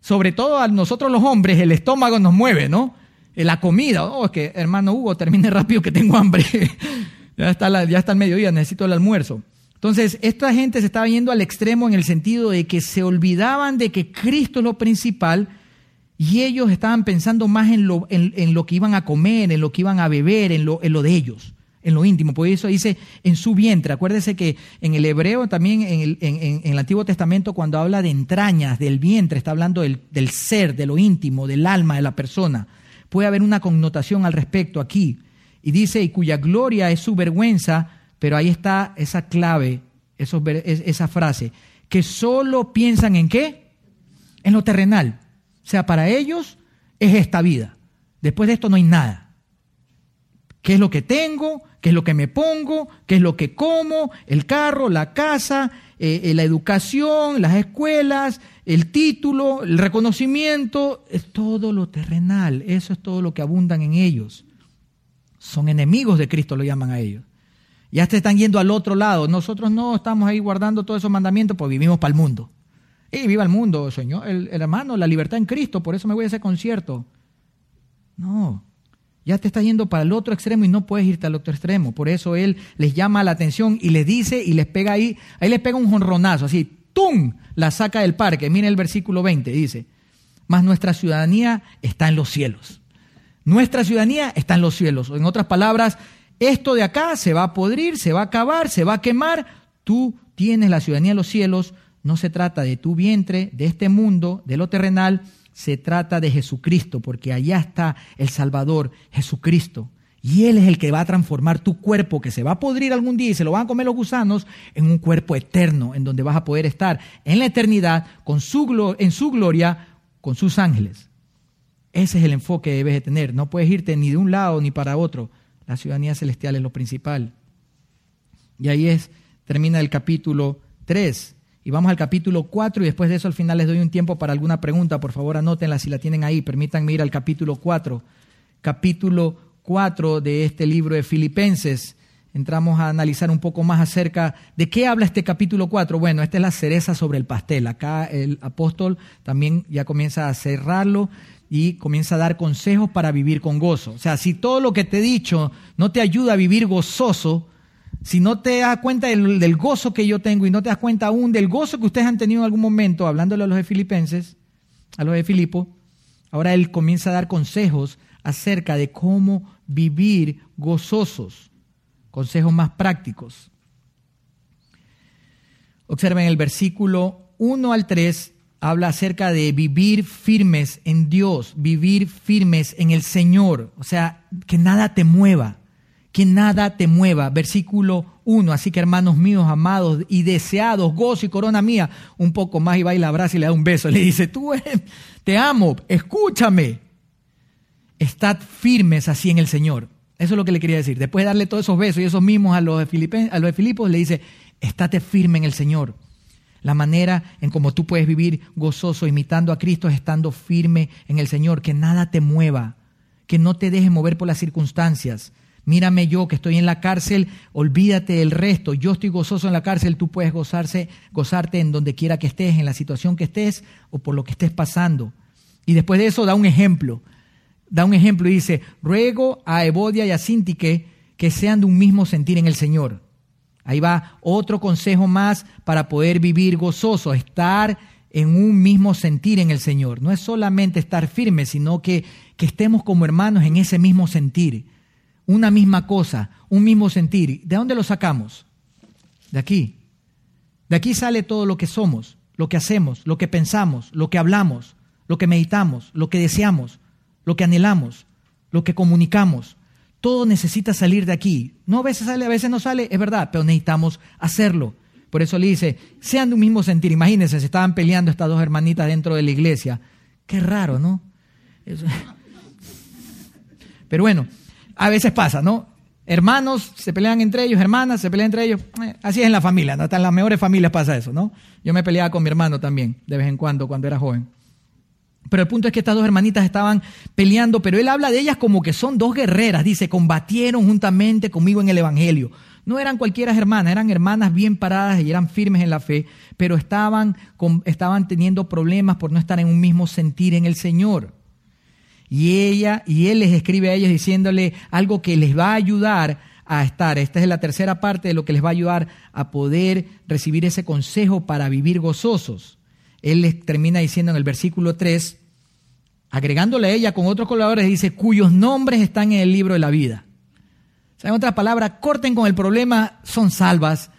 sobre todo a nosotros los hombres, el estómago nos mueve, ¿no? Eh, la comida. Oh, es que hermano Hugo, termine rápido que tengo hambre. ya, está ya está el mediodía, necesito el almuerzo. Entonces, esta gente se estaba yendo al extremo en el sentido de que se olvidaban de que Cristo es lo principal y ellos estaban pensando más en lo, en, lo que iban a comer, en lo que iban a beber, en lo, en lo de ellos, en lo íntimo. Por eso dice en su vientre. Acuérdese que en el hebreo, también en el, en, el Antiguo Testamento, cuando habla de entrañas, del vientre, está hablando del, del ser, de lo íntimo, del alma de la persona puede haber una connotación al respecto aquí. Y dice, y cuya gloria es su vergüenza, pero ahí está esa clave, esa frase, que solo piensan en qué? En lo terrenal. O sea, para ellos es esta vida. Después de esto no hay nada. ¿Qué es lo que tengo? ¿Qué es lo que me pongo? ¿Qué es lo que como? El carro, la casa, eh, eh, la educación, las escuelas, el título, el reconocimiento, es todo lo terrenal, eso es todo lo que abundan en ellos. Son enemigos de Cristo, lo llaman a ellos. Ya se están yendo al otro lado. Nosotros no estamos ahí guardando todos esos mandamientos, pues vivimos para el mundo. Y viva el mundo, Señor, el, hermano, la libertad en Cristo, por eso me voy a ese concierto. No, ya te estás yendo para el otro extremo y no puedes irte al otro extremo. Por eso Él les llama la atención y les dice y les pega ahí, ahí les pega un jonronazo, así, ¡tum! La saca del parque. Miren el versículo 20, dice, mas nuestra ciudadanía está en los cielos. Nuestra ciudadanía está en los cielos. En otras palabras, esto de acá se va a podrir, se va a acabar, se va a quemar. Tú tienes la ciudadanía en los cielos. No se trata de tu vientre, de este mundo, de lo terrenal. Se trata de Jesucristo, porque allá está el Salvador, Jesucristo. Y Él es el que va a transformar tu cuerpo, que se va a podrir algún día y se lo van a comer los gusanos, en un cuerpo eterno, en donde vas a poder estar en la eternidad, con su, en su gloria, con sus ángeles. Ese es el enfoque que debes de tener. No puedes irte ni de un lado ni para otro. La ciudadanía celestial es lo principal. Y ahí es, termina el capítulo 3. Y vamos al capítulo 4 y después de eso al final les doy un tiempo para alguna pregunta. Por favor, anótenla si la tienen ahí. Permítanme ir al capítulo 4. Capítulo 4 de este libro de Filipenses. Entramos a analizar un poco más acerca de qué habla este capítulo 4. Bueno, esta es la cereza sobre el pastel. Acá el apóstol también ya comienza a cerrarlo y comienza a dar consejos para vivir con gozo. O sea, si todo lo que te he dicho no te ayuda a vivir gozoso, si no te das cuenta del, gozo que yo tengo y no te das cuenta aún del gozo que ustedes han tenido en algún momento, hablándole a los de Filipenses, a los de Filipo, ahora él comienza a dar consejos acerca de cómo vivir gozosos. Consejos más prácticos. Observen el versículo 1 al 3 habla acerca de vivir firmes en Dios, vivir firmes en el Señor, o sea, que nada te mueva, que nada te mueva. Versículo 1, así que hermanos míos, amados y deseados, gozo y corona mía, un poco más y va y la abraza y le da un beso, le dice, tú te amo, escúchame, estad firmes así en el Señor. Eso es lo que le quería decir. Después de darle todos esos besos y esos mismos a los de, a los de Filipos, le dice, estate firme en el Señor. La manera en cómo tú puedes vivir gozoso, imitando a Cristo, es estando firme en el Señor, que nada te mueva, que no te deje mover por las circunstancias. Mírame yo que estoy en la cárcel, olvídate del resto. Yo estoy gozoso en la cárcel, tú puedes gozarse, gozarte en donde quiera que estés, en la situación que estés o por lo que estés pasando. Y después de eso da un ejemplo da un ejemplo y dice, ruego a Evodia y a Sintique que sean de un mismo sentir en el Señor. Ahí va otro consejo más para poder vivir gozoso, estar en un mismo sentir en el Señor. No es solamente estar firme, sino que, que estemos como hermanos en ese mismo sentir. Una misma cosa, un mismo sentir. ¿De dónde lo sacamos? De aquí. De aquí sale todo lo que somos, lo que hacemos, lo que pensamos, lo que hablamos, lo que meditamos, lo que deseamos, lo que anhelamos, lo que comunicamos. Todo necesita salir de aquí. No a veces sale, a veces no sale, es verdad, pero necesitamos hacerlo. Por eso le dice, sean de un mismo sentir. Imagínense, se estaban peleando estas dos hermanitas dentro de la iglesia. Qué raro, ¿no? Pero bueno, a veces pasa, ¿no? Hermanos se pelean entre ellos, hermanas se pelean entre ellos. Eh, así es en la familia, ¿no? Hasta en las mejores familias pasa eso, ¿no? Yo me peleaba con mi hermano también, de vez en cuando, cuando era joven. Pero el punto es que estas dos hermanitas estaban peleando, pero él habla de ellas como que son dos guerreras. Dice, combatieron juntamente conmigo en el Evangelio. No eran cualquiera hermanas, eran hermanas bien paradas y eran firmes en la fe, pero estaban, estaban teniendo problemas por no estar en un mismo sentir en el Señor. Y ella y él les escribe a ellos diciéndole algo que les va a ayudar a estar. Esta es la tercera parte de lo que les va a ayudar a poder recibir ese consejo para vivir gozosos. Él les termina diciendo en el versículo 3, agregándole a ella con otros colaboradores, dice, cuyos nombres están en el libro de la vida. En otras palabras, corten con el problema, son salvas,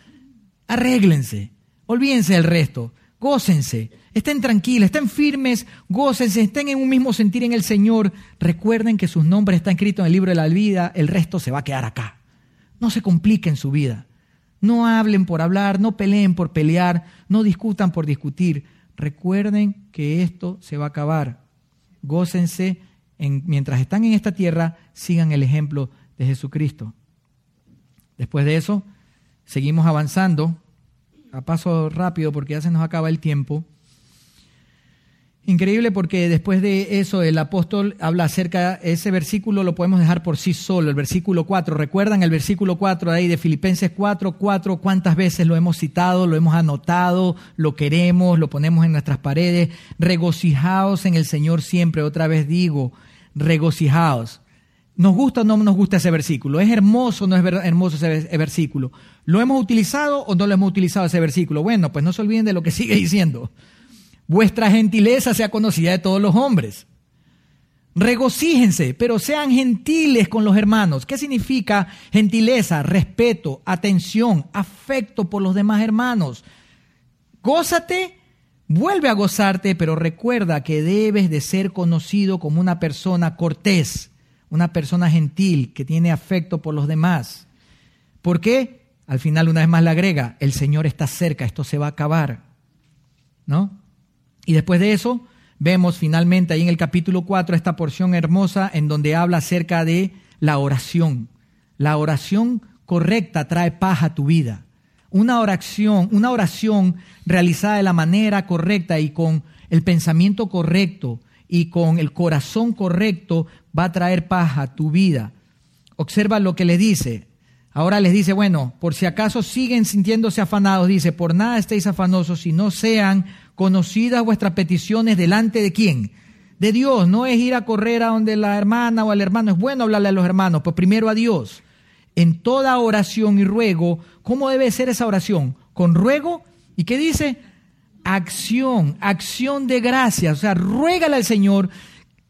arréglense, olvídense del resto, gócense, Estén tranquilos, estén firmes, gócense, estén en un mismo sentir en el Señor. Recuerden que sus nombres están escritos en el libro de la vida, el resto se va a quedar acá. No se compliquen su vida. No hablen por hablar, no peleen por pelear, no discutan por discutir. Recuerden que esto se va a acabar. Gócense en, mientras están en esta tierra, sigan el ejemplo de Jesucristo. Después de eso, seguimos avanzando a paso rápido porque ya se nos acaba el tiempo. Increíble porque después de eso el apóstol habla acerca, ese versículo lo podemos dejar por sí solo, el versículo 4. ¿Recuerdan el versículo 4 ahí de Filipenses 4, 4? ¿Cuántas veces lo hemos citado, lo hemos anotado, lo queremos, lo ponemos en nuestras paredes? Regocijaos en el Señor siempre, otra vez digo, regocijaos. ¿Nos gusta o no nos gusta ese versículo? ¿Es hermoso o no es hermoso ese versículo? ¿Lo hemos utilizado o no lo hemos utilizado ese versículo? Bueno, pues no se olviden de lo que sigue diciendo vuestra gentileza sea conocida de todos los hombres. Regocíjense, pero sean gentiles con los hermanos. ¿Qué significa gentileza? Respeto, atención, afecto por los demás hermanos. Gózate, vuelve a gozarte, pero recuerda que debes de ser conocido como una persona cortés, una persona gentil que tiene afecto por los demás. ¿Por qué? Al final una vez más le agrega, el Señor está cerca, esto se va a acabar. ¿No? Y después de eso, vemos finalmente ahí en el capítulo 4 esta porción hermosa en donde habla acerca de la oración. La oración correcta trae paz a tu vida. Una oración, una oración realizada de la manera correcta y con el pensamiento correcto y con el corazón correcto va a traer paz a tu vida. Observa lo que le dice. Ahora les dice, bueno, por si acaso siguen sintiéndose afanados, dice, por nada estéis afanosos si no sean conocidas vuestras peticiones delante de quién? De Dios. No es ir a correr a donde la hermana o al hermano. Es bueno hablarle a los hermanos, pues primero a Dios. En toda oración y ruego, ¿cómo debe ser esa oración? Con ruego. ¿Y qué dice? Acción, acción de gracias. O sea, ruégale al Señor,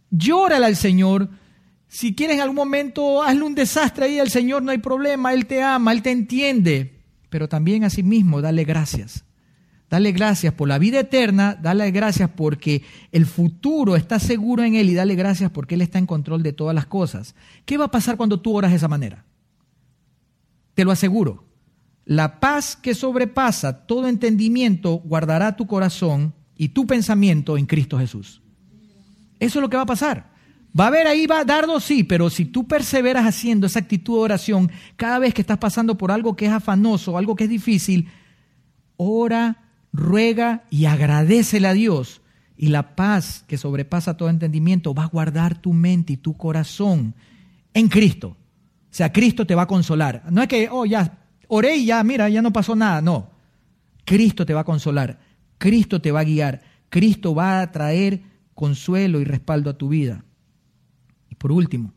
llórale al Señor. Si quieres en algún momento, hazle un desastre ahí al Señor, no hay problema, Él te ama, Él te entiende. Pero también a sí mismo, dale gracias. Dale gracias por la vida eterna, dale gracias porque el futuro está seguro en Él y dale gracias porque Él está en control de todas las cosas. ¿Qué va a pasar cuando tú oras de esa manera? Te lo aseguro. La paz que sobrepasa todo entendimiento guardará tu corazón y tu pensamiento en Cristo Jesús. Eso es lo que va a pasar. Va a haber ahí va dardo, sí, pero si tú perseveras haciendo esa actitud de oración cada vez que estás pasando por algo que es afanoso, algo que es difícil, ora ruega y agradecele a Dios y la paz que sobrepasa todo entendimiento va a guardar tu mente y tu corazón en Cristo. O sea, Cristo te va a consolar. No es que, oh, ya, oré y ya, mira, ya no pasó nada. No. Cristo te va a consolar. Cristo te va a guiar. Cristo va a traer consuelo y respaldo a tu vida. Y por último,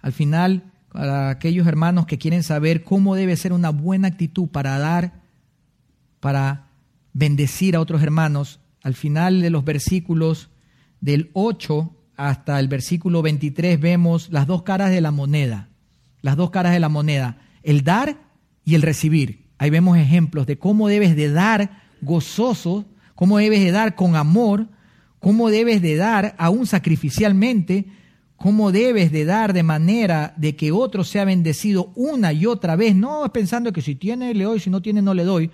al final, para aquellos hermanos que quieren saber cómo debe ser una buena actitud para dar para bendecir a otros hermanos, al final de los versículos del 8 hasta el versículo 23 vemos las dos caras de la moneda, las dos caras de la moneda, el dar y el recibir. Ahí vemos ejemplos de cómo debes de dar gozoso, cómo debes de dar con amor, cómo debes de dar aún sacrificialmente, cómo debes de dar de manera de que otro sea bendecido una y otra vez, no pensando que si tiene le doy, si no tiene no le doy,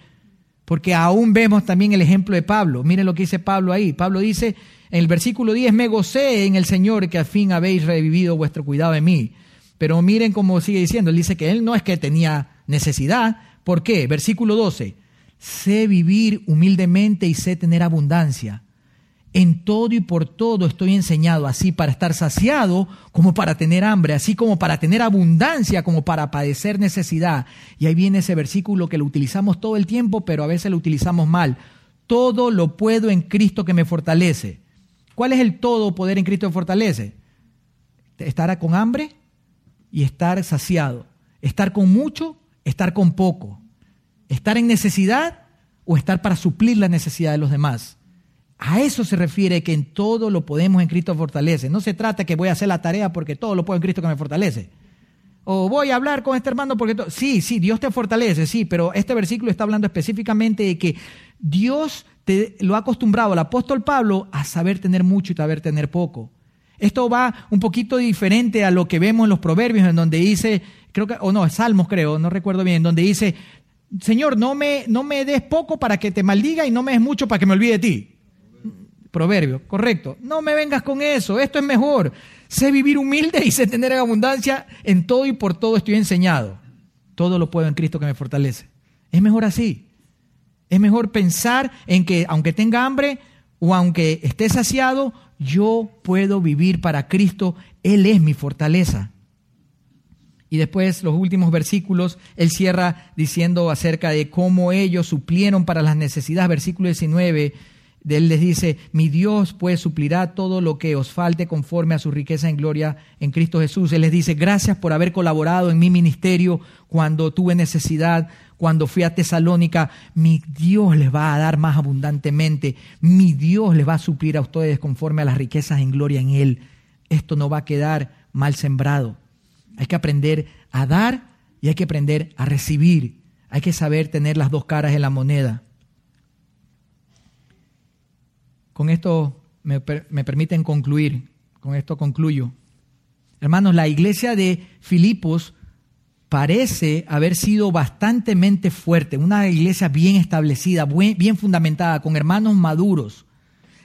porque aún vemos también el ejemplo de Pablo. Miren lo que dice Pablo ahí. Pablo dice en el versículo 10, me gocé en el Señor que al fin habéis revivido vuestro cuidado de mí. Pero miren cómo sigue diciendo, él dice que él no es que tenía necesidad. ¿Por qué? Versículo 12, sé vivir humildemente y sé tener abundancia. En todo y por todo estoy enseñado, así para estar saciado como para tener hambre, así como para tener abundancia como para padecer necesidad. Y ahí viene ese versículo que lo utilizamos todo el tiempo, pero a veces lo utilizamos mal. Todo lo puedo en Cristo que me fortalece. ¿Cuál es el todo poder en Cristo que fortalece? Estar con hambre y estar saciado. Estar con mucho, estar con poco. Estar en necesidad o estar para suplir la necesidad de los demás. A eso se refiere que en todo lo podemos en Cristo fortalece. No se trata que voy a hacer la tarea porque todo lo puedo en Cristo que me fortalece. O voy a hablar con este hermano porque... Sí, sí, Dios te fortalece, sí, pero este versículo está hablando específicamente de que Dios te lo ha acostumbrado al apóstol Pablo a saber tener mucho y saber tener poco. Esto va un poquito diferente a lo que vemos en los proverbios, en donde dice, creo que, o no, Salmos creo, no recuerdo bien, donde dice, Señor, no me, no me des poco para que te maldiga y no me des mucho para que me olvide de ti. Proverbio, correcto. No me vengas con eso, esto es mejor. Sé vivir humilde y sé tener abundancia en todo y por todo estoy enseñado. Todo lo puedo en Cristo que me fortalece. Es mejor así. Es mejor pensar en que aunque tenga hambre o aunque esté saciado, yo puedo vivir para Cristo. Él es mi fortaleza. Y después los últimos versículos, él cierra diciendo acerca de cómo ellos suplieron para las necesidades. Versículo 19 él les dice, mi Dios pues suplirá todo lo que os falte conforme a su riqueza en gloria en Cristo Jesús. Él les dice, gracias por haber colaborado en mi ministerio cuando tuve necesidad, cuando fui a Tesalónica. Mi Dios les va a dar más abundantemente. Mi Dios les va a suplir a ustedes conforme a las riquezas en gloria en Él. Esto no va a quedar mal sembrado. Hay que aprender a dar y hay que aprender a recibir. Hay que saber tener las dos caras en la moneda. Con esto me, permiten concluir, con esto concluyo. Hermanos, la iglesia de Filipos parece haber sido bastante fuerte, una iglesia bien establecida, bien fundamentada, con hermanos maduros.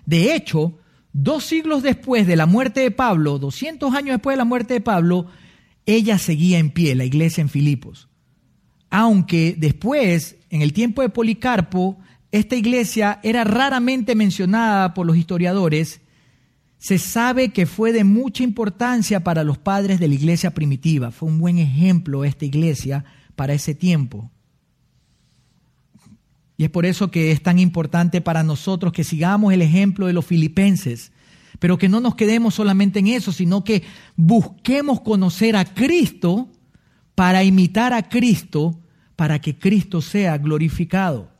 De hecho, dos siglos después de la muerte de Pablo, 200 años después de la muerte de Pablo, ella seguía en pie, la iglesia en Filipos. Aunque después, en el tiempo de Policarpo, esta iglesia era raramente mencionada por los historiadores, se sabe que fue de mucha importancia para los padres de la iglesia primitiva. Fue un buen ejemplo esta iglesia para ese tiempo. Y es por eso que es tan importante para nosotros que sigamos el ejemplo de los filipenses, pero que no nos quedemos solamente en eso, sino que busquemos conocer a Cristo para imitar a Cristo, para que Cristo sea glorificado.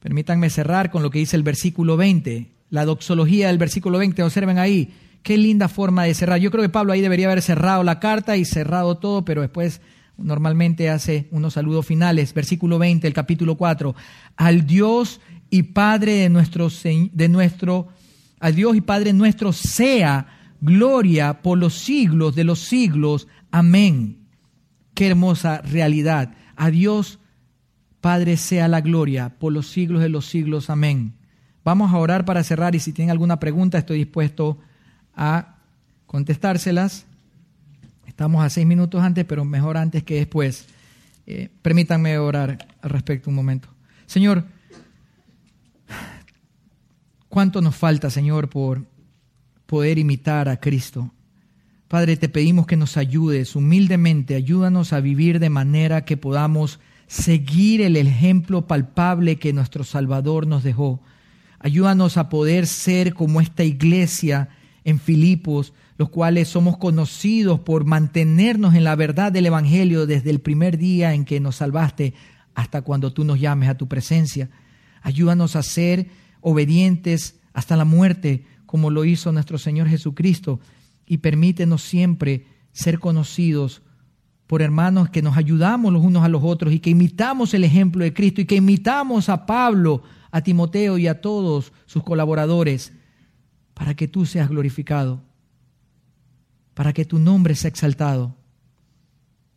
Permítanme cerrar con lo que dice el versículo 20, la doxología del versículo 20, observen ahí, qué linda forma de cerrar. Yo creo que Pablo ahí debería haber cerrado la carta y cerrado todo, pero después normalmente hace unos saludos finales. Versículo 20, el capítulo 4, al Dios y Padre de nuestro, de nuestro al Dios y Padre nuestro sea gloria por los siglos de los siglos. Amén. Qué hermosa realidad. A Dios Padre sea la gloria por los siglos de los siglos. Amén. Vamos a orar para cerrar y si tienen alguna pregunta estoy dispuesto a contestárselas. Estamos a seis minutos antes, pero mejor antes que después. Eh, permítanme orar al respecto un momento. Señor, ¿cuánto nos falta, Señor, por poder imitar a Cristo? Padre, te pedimos que nos ayudes humildemente, ayúdanos a vivir de manera que podamos seguir el ejemplo palpable que nuestro Salvador nos dejó. Ayúdanos a poder ser como esta iglesia en Filipos, los cuales somos conocidos por mantenernos en la verdad del Evangelio desde el primer día en que nos salvaste hasta cuando tú nos llames a tu presencia. Ayúdanos a ser obedientes hasta la muerte, como lo hizo nuestro Señor Jesucristo, y permítenos siempre ser conocidos por hermanos que nos ayudamos los unos a los otros y que imitamos el ejemplo de Cristo y que imitamos a Pablo, a Timoteo y a todos sus colaboradores para que tú seas glorificado. para que tu nombre sea exaltado.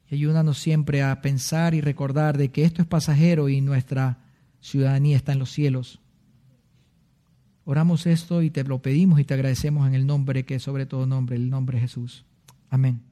Y ayúdanos siempre a pensar y recordar de que esto es pasajero y nuestra ciudadanía está en los cielos. Oramos esto y te lo pedimos y te agradecemos en el nombre que es sobre todo nombre, el nombre de Jesús. Amén.